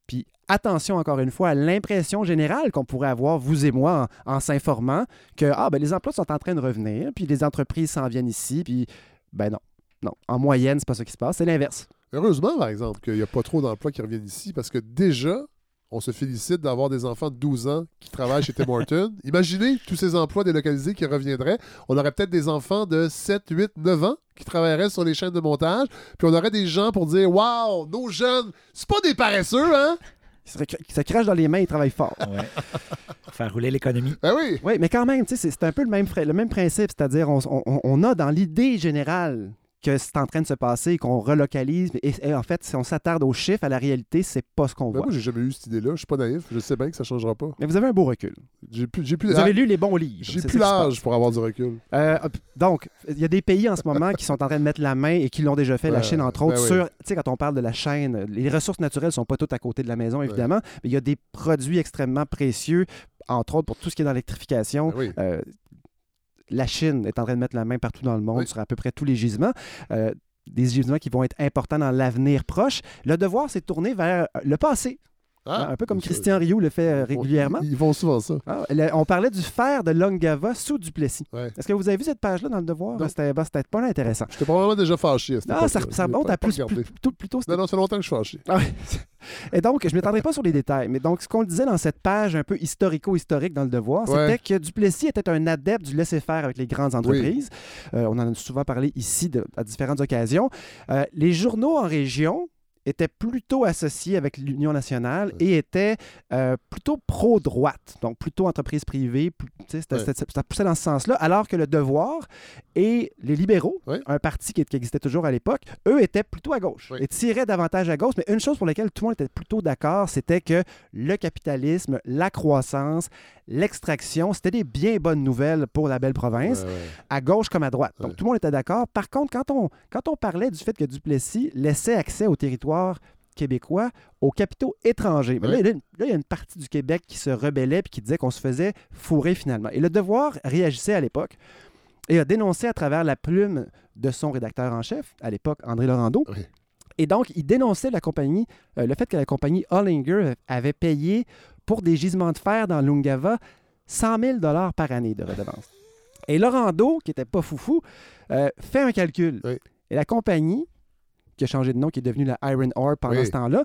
Puis, attention encore une fois à l'impression générale qu'on pourrait avoir, vous et moi, en, en s'informant que ah, ben, les emplois sont en train de revenir, puis les entreprises s'en viennent ici, puis ben non. Non, en moyenne, c'est pas ça qui se passe, c'est l'inverse. Heureusement, par exemple, qu'il n'y a pas trop d'emplois qui reviennent ici parce que déjà, on se félicite d'avoir des enfants de 12 ans qui travaillent chez Tim Hortons. Imaginez tous ces emplois délocalisés qui reviendraient. On aurait peut-être des enfants de 7, 8, 9 ans qui travailleraient sur les chaînes de montage. Puis on aurait des gens pour dire Waouh, nos jeunes, c'est pas des paresseux, hein? Ils se, cra- ils se crachent dans les mains, ils travaillent fort. Ouais. Faire rouler l'économie. Ben oui. Oui, mais quand même, tu sais, c'est un peu le même, le même principe, c'est-à-dire on, on- on a dans l'idée générale que c'est en train de se passer, qu'on relocalise, et, et en fait, si on s'attarde aux chiffres, à la réalité, c'est pas ce qu'on Ben voit. moi, j'ai jamais eu cette idée-là. Je suis pas naïf. Je sais bien que ça changera pas. Mais vous avez un beau recul. J'ai plus, j'ai plus, Vous avez lu les bons livres. j'ai plus l'âge pour avoir du recul. Euh, donc, il y a des pays en ce moment qui sont en train de mettre la main et qui l'ont déjà fait, la Chine entre ben autres, oui. sur, tu sais, quand on parle de la chaîne, les ressources naturelles sont pas toutes à côté de la maison, évidemment, mais il y a des produits extrêmement précieux, entre autres pour tout ce qui est dans l'électrification. Ben oui. Euh, la Chine est en train de mettre la main partout dans le monde Oui. sur à peu près tous les gisements. Euh, des gisements qui vont être importants dans l'avenir proche. Le devoir, c'est de tourner vers euh, le passé. Ah, un peu comme Christian Rioux le fait euh, régulièrement. Ils, font souvent ça. Ah, le- on parlait du fer de Longava sous Duplessis. Ouais. Est-ce que vous avez vu cette page-là dans le devoir? Non. C'était ben, c'était pas mal intéressant. J'étais probablement déjà fâché Ah, ça, ça remonte à plus, plutôt Non, non, ça fait longtemps que je suis fâché. Ah. Et donc, je ne m'étendrai pas sur les détails, mais donc, ce qu'on disait dans cette page un peu historico-historique dans le devoir, Ouais. c'était que Duplessis était un adepte du laisser-faire avec les grandes entreprises. Euh, on en a souvent parlé ici de- à différentes occasions. Euh, les journaux en région étaient plutôt associés avec l'Union nationale et étaient euh, plutôt pro-droite, donc plutôt entreprise privée. plus- tu sais, c'était- Ouais. c'était- ça poussait dans ce sens-là, alors que le Devoir et les libéraux, Ouais. un parti qui, qui existait toujours à l'époque, eux étaient plutôt à gauche et tiraient davantage à gauche. Mais une chose pour laquelle tout le monde était plutôt d'accord, c'était que le capitalisme, la croissance, l'extraction, c'était des bien bonnes nouvelles pour la belle province à gauche comme à droite. Donc, tout le monde était d'accord. Par contre, quand on, quand on parlait du fait que Duplessis laissait accès au territoire québécois aux capitaux étrangers, mais là, il y a une- là, il y a une partie du Québec qui se rebellait et qui disait qu'on se faisait fourrer finalement. Et le Devoir réagissait à l'époque et a dénoncé à travers la plume de son rédacteur en chef, à l'époque, André Laurando. Oui. Et donc, il dénonçait la compagnie, euh, le fait que la compagnie Hollinger avait payé pour des gisements de fer dans l'Ungava 100 000 par année de redevance. Et Laurando, qui n'était pas foufou, euh, fait un calcul. Oui. Et la compagnie, qui a changé de nom, qui est devenue la Iron Ore pendant Oui. ce temps-là,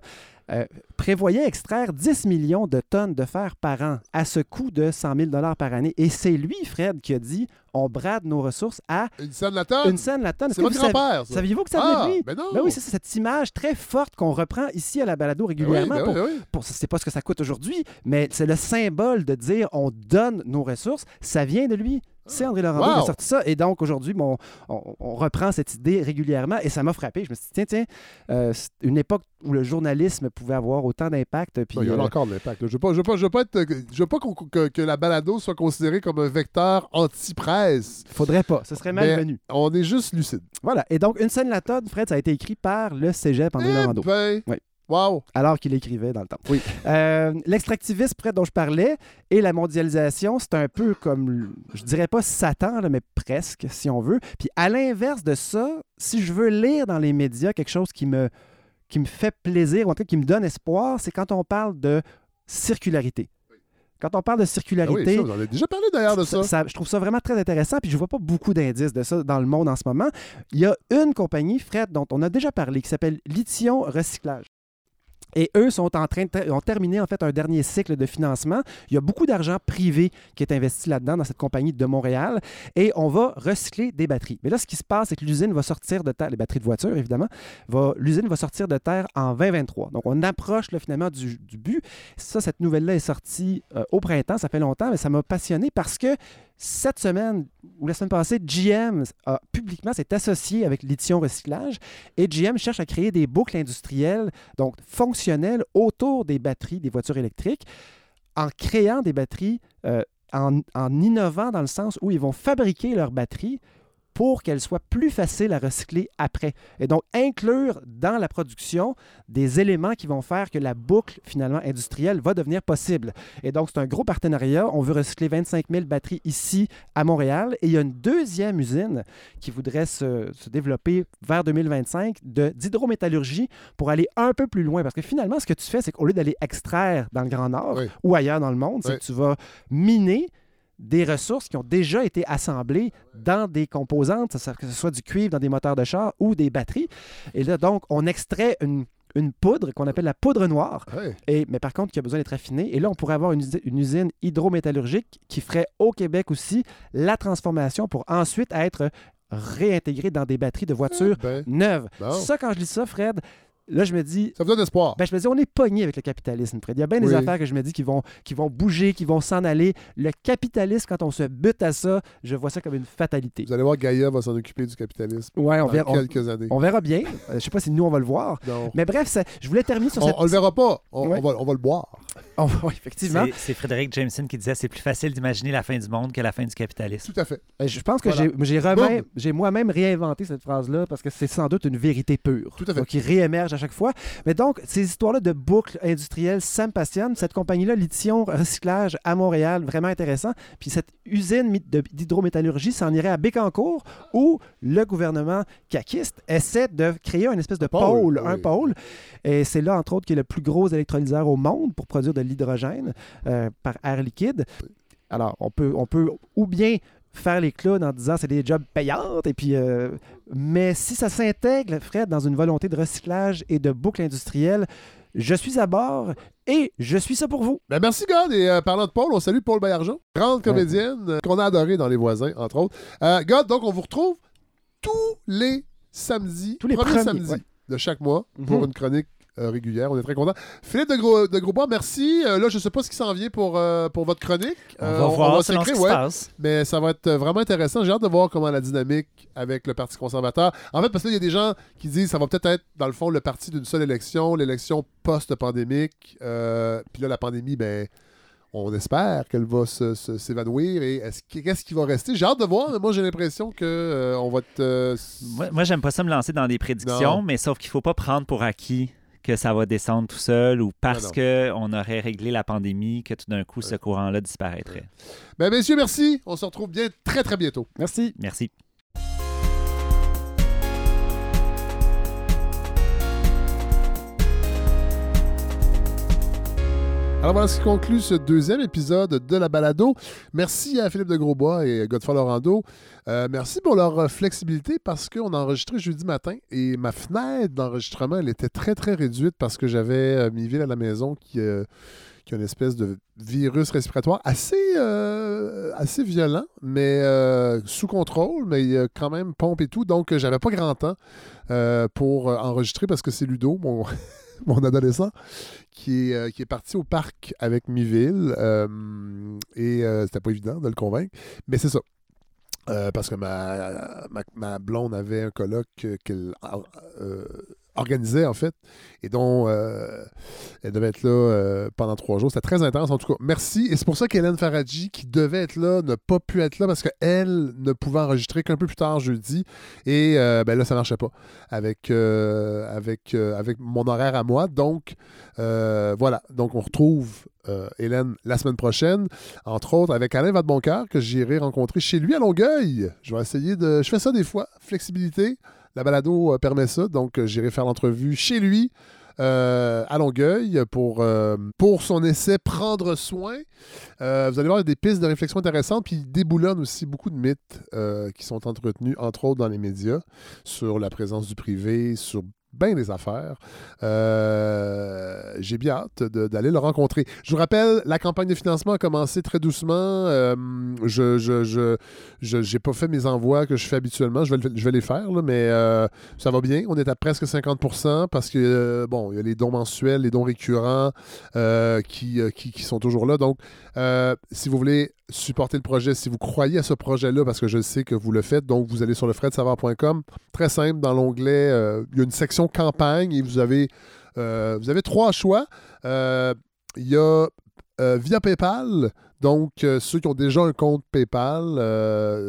euh, prévoyait extraire 10 millions de tonnes de fer par an à ce coût de 100 000 par année. Et c'est lui, Fred, qui a dit on brade nos ressources à Une scène la tonne? une scène la tonne. C'est votre grand-père. Saviez-vous que ça Ah, venait de lui? ben non. Ben oui, c'est cette image très forte qu'on reprend ici à la balado Ben régulièrement. ben pour, oui, ben oui. pour- c'est pas ce que ça coûte aujourd'hui, mais c'est le symbole de dire on donne nos ressources. Ça vient de lui. C'est André Laurent qui a sorti ça. Et donc, aujourd'hui, bon, on, on reprend cette idée régulièrement et ça m'a frappé. Je me suis dit, tiens, tiens, euh, c'est une époque où le journalisme pouvait avoir autant d'impact. Puis, il y en a euh, encore de l'impact. Je veux pas, je veux pas, je veux pas être, je veux pas qu'on- que, que la balado soit considérée comme un vecteur anti-presse. faudrait pas. Ce serait malvenu. On est juste lucide. Voilà. Et donc, Une scène la tonne, Fred, ça a été écrit par le cégep André Eh Laurando. ben, Oui. Wow. alors qu'il écrivait dans le temps. Oui. Euh, L'extractivisme, près dont je parlais, et la mondialisation, c'est un peu comme, je dirais pas Satan, là, mais presque, si on veut. Puis à l'inverse de ça, si je veux lire dans les médias quelque chose qui me, qui me fait plaisir, ou en tout cas qui me donne espoir, c'est quand on parle de circularité. Quand on parle de Ah oui, circularité, ça, on en déjà parlé d'ailleurs de ça. ça- je trouve ça vraiment très intéressant, puis je vois pas beaucoup d'indices de ça dans le monde en ce moment. Il y a une compagnie, Fred, dont on a déjà parlé, qui s'appelle Lithium Recyclage. Et eux sont en train de ont terminé en fait un dernier cycle de financement. Il y a beaucoup d'argent privé qui est investi là-dedans dans cette compagnie de Montréal et on va recycler des batteries. Mais là, ce qui se passe, c'est que l'usine va sortir de terre, les batteries de voiture évidemment, l'usine va sortir de terre en 2023. Donc on approche finalement du, du but. Ça, cette nouvelle-là est sortie euh, au printemps, ça fait longtemps, mais ça m'a passionné parce que cette semaine ou la semaine passée, GM a publiquement s'est associé avec Lithium Recyclage et GM cherche à créer des boucles industrielles, donc fonctionnelles, autour des batteries des voitures électriques, en créant des batteries, euh, en innovant dans le sens où ils vont fabriquer leurs batteries pour qu'elle soit plus facile à recycler après. Et donc, inclure dans la production des éléments qui vont faire que la boucle, finalement, industrielle va devenir possible. Et donc, c'est un gros partenariat. On veut recycler 25 000 batteries ici à Montréal. Et il y a une deuxième usine qui voudrait se, se développer vers 2025 de- d'hydrométallurgie pour aller un peu plus loin. Parce que finalement, ce que tu fais, c'est qu'au lieu d'aller extraire dans le Grand Nord Oui. ou ailleurs dans le monde, c'est que tu vas miner des ressources qui ont déjà été assemblées dans des composantes, que ce soit du cuivre dans des moteurs de char ou des batteries. Et là, donc, on extrait une, une poudre qu'on appelle la poudre noire, et, mais par contre qui a besoin d'être affinée. Et là, on pourrait avoir une, une usine hydrométallurgique qui ferait au Québec aussi la transformation pour ensuite être réintégrée dans des batteries de voitures Ben, neuves. bon. Ça, quand je lis ça, Fred, là, je me dis, Ça vous donne espoir. ben, je me dis, on est pogné avec le capitalisme, Fred. Il y a bien des affaires que je me dis qui vont, qui vont bouger, qui vont s'en aller. Le capitalisme, quand on se bute à ça, je vois ça comme une fatalité. Vous allez voir, Gaïa va s'en occuper du capitalisme Ouais, on dans verra, on, quelques années. on verra bien. Euh, je sais pas si nous, on va le voir. Non. Mais bref, ça- je voulais terminer sur On, cette... on le verra pas. On, Ouais. on va, on va le boire. Oui, effectivement. C'est- Frédéric Jameson qui disait c'est plus facile d'imaginer la fin du monde que la fin du capitalisme. Tout à fait. Je pense que Voilà. j'ai- moi-même réinventé cette phrase-là parce que c'est sans doute une vérité pure. Tout à fait. Donc, qui réémerge à chaque fois. Mais donc, ces histoires-là de boucles industrielles, ça me passionne. Cette compagnie-là, Lithium Recyclage à Montréal, vraiment intéressant. Puis cette usine d'hydrométallurgie s'en irait à Bécancour où le gouvernement caquiste essaie de créer une espèce de pôle, pôle, un pôle. Et c'est là, entre autres, qu'il y a le plus gros électrolyseur au monde pour produire de l'hydrogène euh, par air liquide. Alors, on peut, on peut ou bien faire les clowns en disant c'est des jobs payants, et puis, euh, mais si ça s'intègre, Fred, dans une volonté de recyclage et de boucle industrielle, je suis à bord et je suis ça pour vous. Ben merci, God. Et euh, parlant de Paul, on salue Paul Bayarjon, grande comédienne euh, qu'on a adorée dans Les Voisins, entre autres. God, donc, on vous retrouve tous les samedis, Tous les premiers premiers, samedis ouais. de chaque mois pour Mhm. une chronique régulière. On est très contents. Philippe de, Gros, de Grosbois, merci. Euh, là, je sais pas ce qui s'en vient pour, euh, pour votre chronique. On Euh, va voir selon ce s'écrire, qui se ouais. passe. Mais ça va être euh, vraiment intéressant. J'ai hâte de voir comment la dynamique avec le Parti conservateur. En fait, parce qu'il y a des gens qui disent que ça va peut-être être, dans le fond, le parti d'une seule élection, l'élection post-pandémique. Euh, Puis là, la pandémie, ben, on espère qu'elle va se- se- s'évanouir. Et est-ce que- qu'est-ce qui va rester? J'ai hâte de voir, mais moi, j'ai l'impression que euh, on va être. euh, Moi, moi, j'aime pas ça me lancer dans des prédictions, Non. mais sauf qu'il faut pas prendre pour acquis que ça va descendre tout seul ou parce qu'on aurait réglé la pandémie que tout d'un coup ce courant-là disparaîtrait? Ben, messieurs, merci. On se retrouve bien très, très bientôt. Merci. Merci. Alors voilà ce qui conclut ce deuxième épisode de la balado. Merci à Philippe de Grosbois et Godefroy Laurando. Euh, merci pour leur euh, flexibilité parce qu'on a enregistré jeudi matin et ma fenêtre d'enregistrement, elle était très très réduite parce que j'avais euh, Miville à la maison qui, euh, qui a une espèce de virus respiratoire assez, euh, assez violent, mais euh, sous contrôle, mais il y a quand même pompe et tout. Donc, j'avais pas grand temps pour enregistrer parce que c'est Ludo, mon, mon adolescent, qui est, euh, qui est parti au parc avec Miville. euh, et euh, c'était pas évident de le convaincre. Mais c'est ça. Parce que ma, blonde avait un colloque qu'elle organisait, en fait, et dont euh, elle devait être là euh, pendant trois jours. C'était très intense, en tout cas. Merci. Et c'est pour ça qu'Hélène Faradji, qui devait être là, n'a pas pu être là parce qu'elle ne pouvait enregistrer qu'un peu plus tard jeudi. Et euh, ben là, ça marchait pas avec, avec, avec mon horaire à moi. Donc, voilà. Donc, on retrouve Hélène la semaine prochaine, entre autres avec Alain Vadeboncoeur, que j'irai rencontrer chez lui à Longueuil. Je vais essayer de. Je fais ça des fois, flexibilité. La balado euh, permet ça, donc euh, j'irai faire l'entrevue chez lui. euh, à Longueuil pour, pour son essai Prendre soin. Vous allez voir des pistes de réflexion intéressantes, puis il déboulonne aussi beaucoup de mythes qui sont entretenus, entre autres dans les médias, sur la présence du privé, sur bien des affaires. Euh, J'ai bien hâte d'aller le rencontrer. Je vous rappelle, la campagne de financement a commencé très doucement. Euh, je j'ai pas fait mes envois que je fais habituellement. Je vais, les faire, mais euh, ça va bien. On est à presque 50% parce que, bon, il y a les dons mensuels, les dons récurrents qui, sont toujours là. Donc, si vous voulez supporter le projet, si vous croyez à ce projet-là, parce que je sais que vous le faites, donc vous allez sur le fredsavoir.com. Très simple, dans l'onglet, il y a une section campagne et vous avez, euh, vous avez trois choix. Euh, Il y a euh, via PayPal, Donc, ceux qui ont déjà un compte PayPal,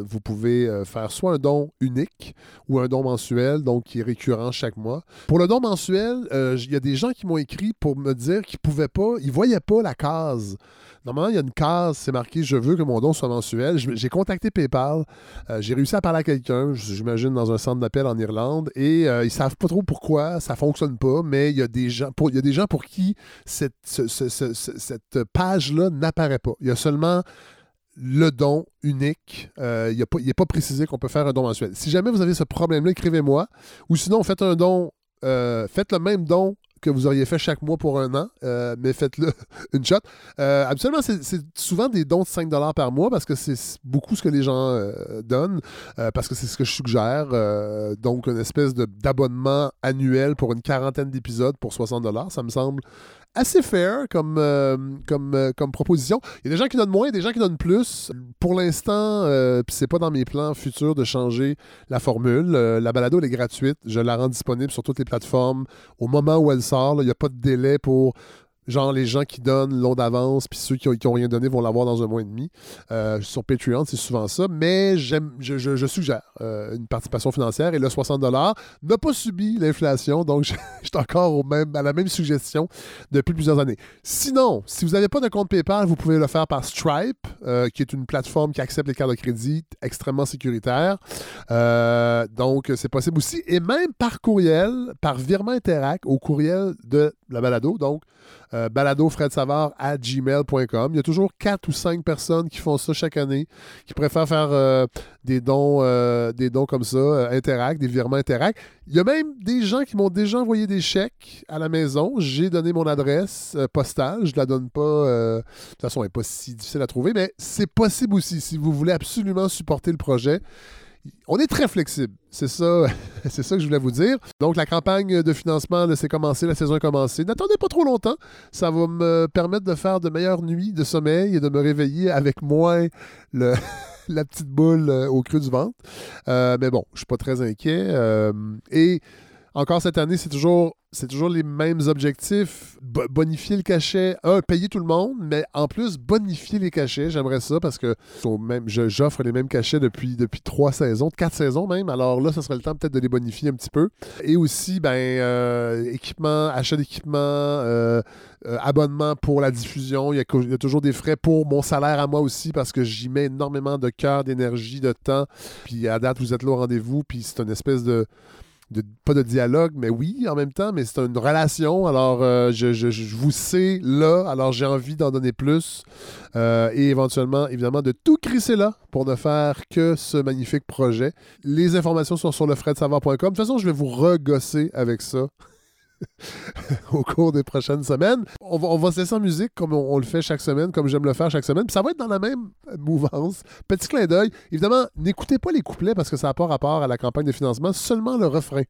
vous pouvez faire soit un don unique ou un don mensuel, donc qui est récurrent chaque mois. Pour le don mensuel, il y a des gens qui m'ont écrit pour me dire qu'ils pouvaient pas, ils voyaient pas la case. Normalement, il y a une case, c'est marqué Je veux que mon don soit mensuel. J'ai contacté PayPal. euh, J'ai réussi à parler à quelqu'un, j'imagine dans un centre d'appel en Irlande, et euh, ils savent pas trop pourquoi ça fonctionne pas, mais il y a des gens pour, il y a des gens pour qui cette, ce- ce- ce- ce- cette page-là n'apparaît pas. Il y a seulement le don unique. Euh, il n'est pas précisé qu'on peut faire un don mensuel. Si jamais vous avez ce problème-là, écrivez-moi. Ou sinon, faites un don, euh, faites le même don que vous auriez fait chaque mois pour un an, euh, mais faites-le une shot. Euh, habituellement, c'est souvent des dons de 5 par mois parce que c'est beaucoup ce que les gens euh, donnent, parce que c'est ce que je suggère. Donc, une espèce d'abonnement annuel pour une quarantaine d'épisodes pour 60 ça me semble assez fair comme, euh, comme, euh, comme proposition. Il y a des gens qui donnent moins, des gens qui donnent plus. Pour l'instant, euh, puis c'est pas dans mes plans futurs de changer la formule. Euh, la balado, elle est gratuite. Je la rends disponible sur toutes les plateformes au moment où elle sort. Il n'y a pas de délai pour genre les gens qui donnent long d'avance, puis ceux qui n'ont rien donné vont l'avoir dans un mois et demi. Euh, sur Patreon, c'est souvent ça. Mais j'aime, je, suggère euh, une participation financière et le 60 n'a pas subi l'inflation, donc je, suis encore au même, à la même suggestion depuis plusieurs années. Sinon, si vous n'avez pas de compte PayPal, vous pouvez le faire par Stripe, euh, qui est une plateforme qui accepte les cartes de crédit extrêmement sécuritaire. Donc, c'est possible aussi. Et même par courriel, par virement Interac au courriel de la balado. Donc, euh. Il y a toujours quatre ou cinq personnes qui font ça chaque année, qui préfèrent faire euh, des dons euh, des dons comme ça, euh, Interac, des virements Interac. Il y a même des gens qui m'ont déjà envoyé des chèques à la maison. J'ai donné mon adresse postale. Je ne la donne pas. de toute façon, elle n'est pas si difficile à trouver, mais c'est possible aussi si vous voulez absolument supporter le projet. On est très flexible. C'est ça, que je voulais vous dire. Donc, la campagne de financement, là, c'est commencé, la saison est commencée. N'attendez pas trop longtemps. Ça va me permettre de faire de meilleures nuits de sommeil et de me réveiller avec moins la petite boule euh, au creux du ventre. Euh, mais bon, je suis pas très inquiet. Euh, et encore cette année, c'est toujours, c'est toujours les mêmes objectifs. Bo- bonifier le cachet. Un, payer tout le monde, mais en plus, bonifier les cachets. J'aimerais ça parce que j'offre les mêmes cachets depuis, depuis trois saisons, quatre saisons même. Alors là, ça serait le temps peut-être de les bonifier un petit peu. Et aussi, ben, euh, équipement, achat d'équipement, euh, euh, abonnement pour la diffusion. Il y, a, il y a toujours des frais pour mon salaire à moi aussi parce que j'y mets énormément de cœur, d'énergie, de temps. Puis à date, vous êtes là au rendez-vous. Puis c'est une espèce de, pas de dialogue, mais oui, en même temps, mais c'est une relation. Alors, euh, je, je- je vous sais là, alors j'ai envie d'en donner plus. Euh, et éventuellement, évidemment, de tout crisser là pour ne faire que ce magnifique projet. Les informations sont sur lefredsavard.com. De toute façon, je vais vous regosser avec ça. au cours des prochaines semaines. On va, on va se laisser en musique comme on, le fait chaque semaine, comme j'aime le faire chaque semaine. Puis ça va être dans la même mouvance. Petit clin d'œil. Évidemment, n'écoutez pas les couplets parce que ça n'a pas rapport à la campagne de financement. Seulement le refrain,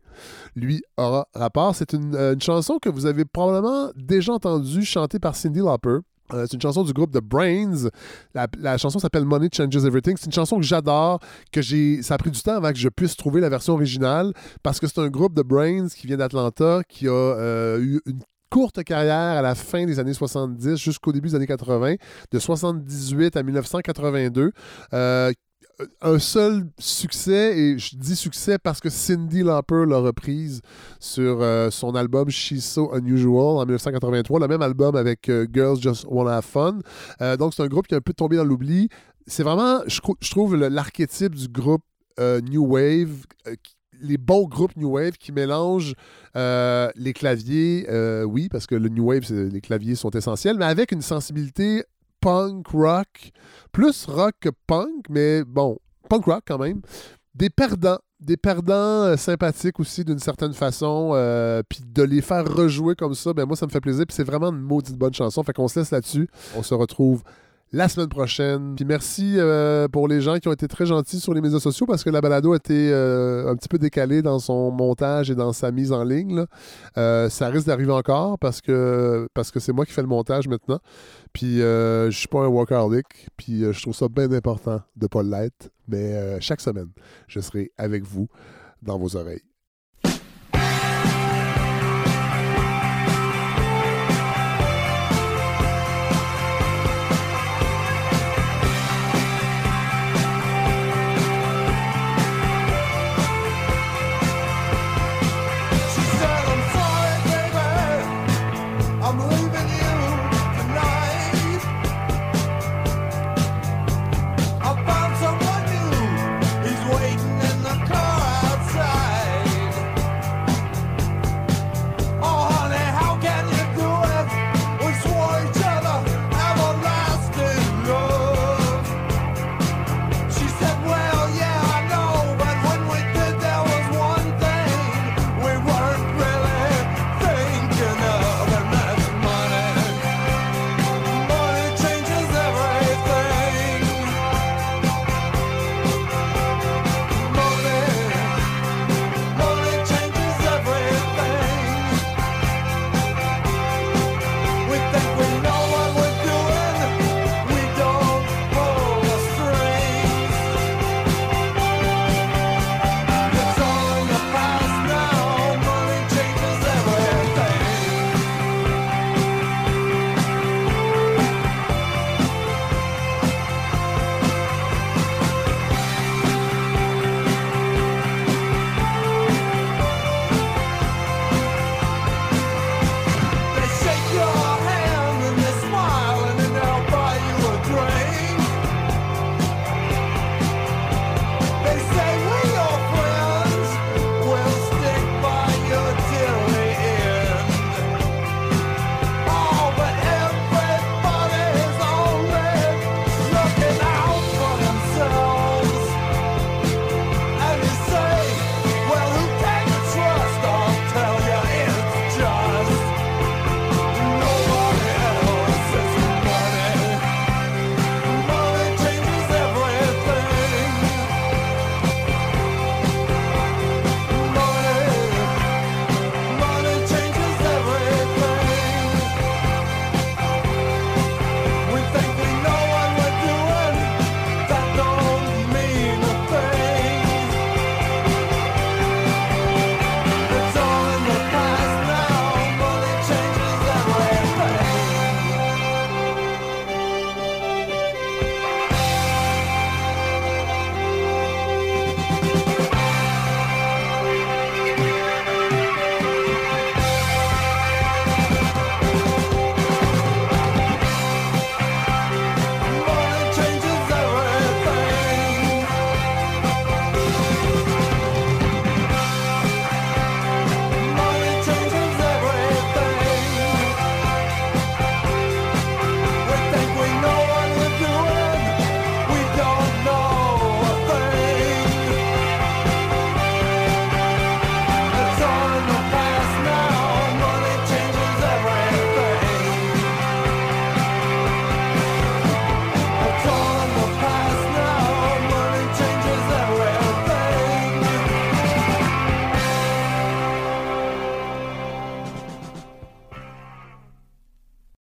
lui, aura rapport. C'est une, euh, une chanson que vous avez probablement déjà entendue chanter par Cindy Lauper. Euh, c'est une chanson du groupe The Brains. La, chanson s'appelle Money Changes Everything. C'est une chanson que j'adore, que j'ai. Ça a pris du temps avant que je puisse trouver la version originale parce que c'est un groupe de Brains qui vient d'Atlanta qui a euh, eu une courte carrière à la fin des années 70 jusqu'au début des années 80, de 78 à 1982. Euh, un seul succès, et je dis succès parce que Cindy Lauper l'a reprise sur euh, son album She's So Unusual en 1983, le même album avec euh, Girls Just Wanna Have Fun. Euh, donc c'est un groupe qui est un peu tombé dans l'oubli. C'est vraiment, je, trouve, l'archétype du groupe New Wave, les bons groupes New Wave qui mélangent les claviers, oui, parce que le New Wave, les claviers sont essentiels, mais avec une sensibilité punk rock, plus rock que punk, mais bon, punk rock quand même. Des perdants, des perdants euh, sympathiques aussi d'une certaine façon, euh, puis de les faire rejouer comme ça, ben moi ça me fait plaisir, puis c'est vraiment une maudite bonne chanson, fait qu'on se laisse là-dessus. On se retrouve la semaine prochaine. Puis merci euh, pour les gens qui ont été très gentils sur les médias sociaux parce que la balado a été un petit peu décalée dans son montage et dans sa mise en ligne. ça risque d'arriver encore parce que parce que c'est moi qui fais le montage maintenant. Puis euh, je suis pas un workaholic. Puis euh, je trouve ça bien important de pas l'être. Mais euh, chaque semaine, je serai avec vous dans vos oreilles.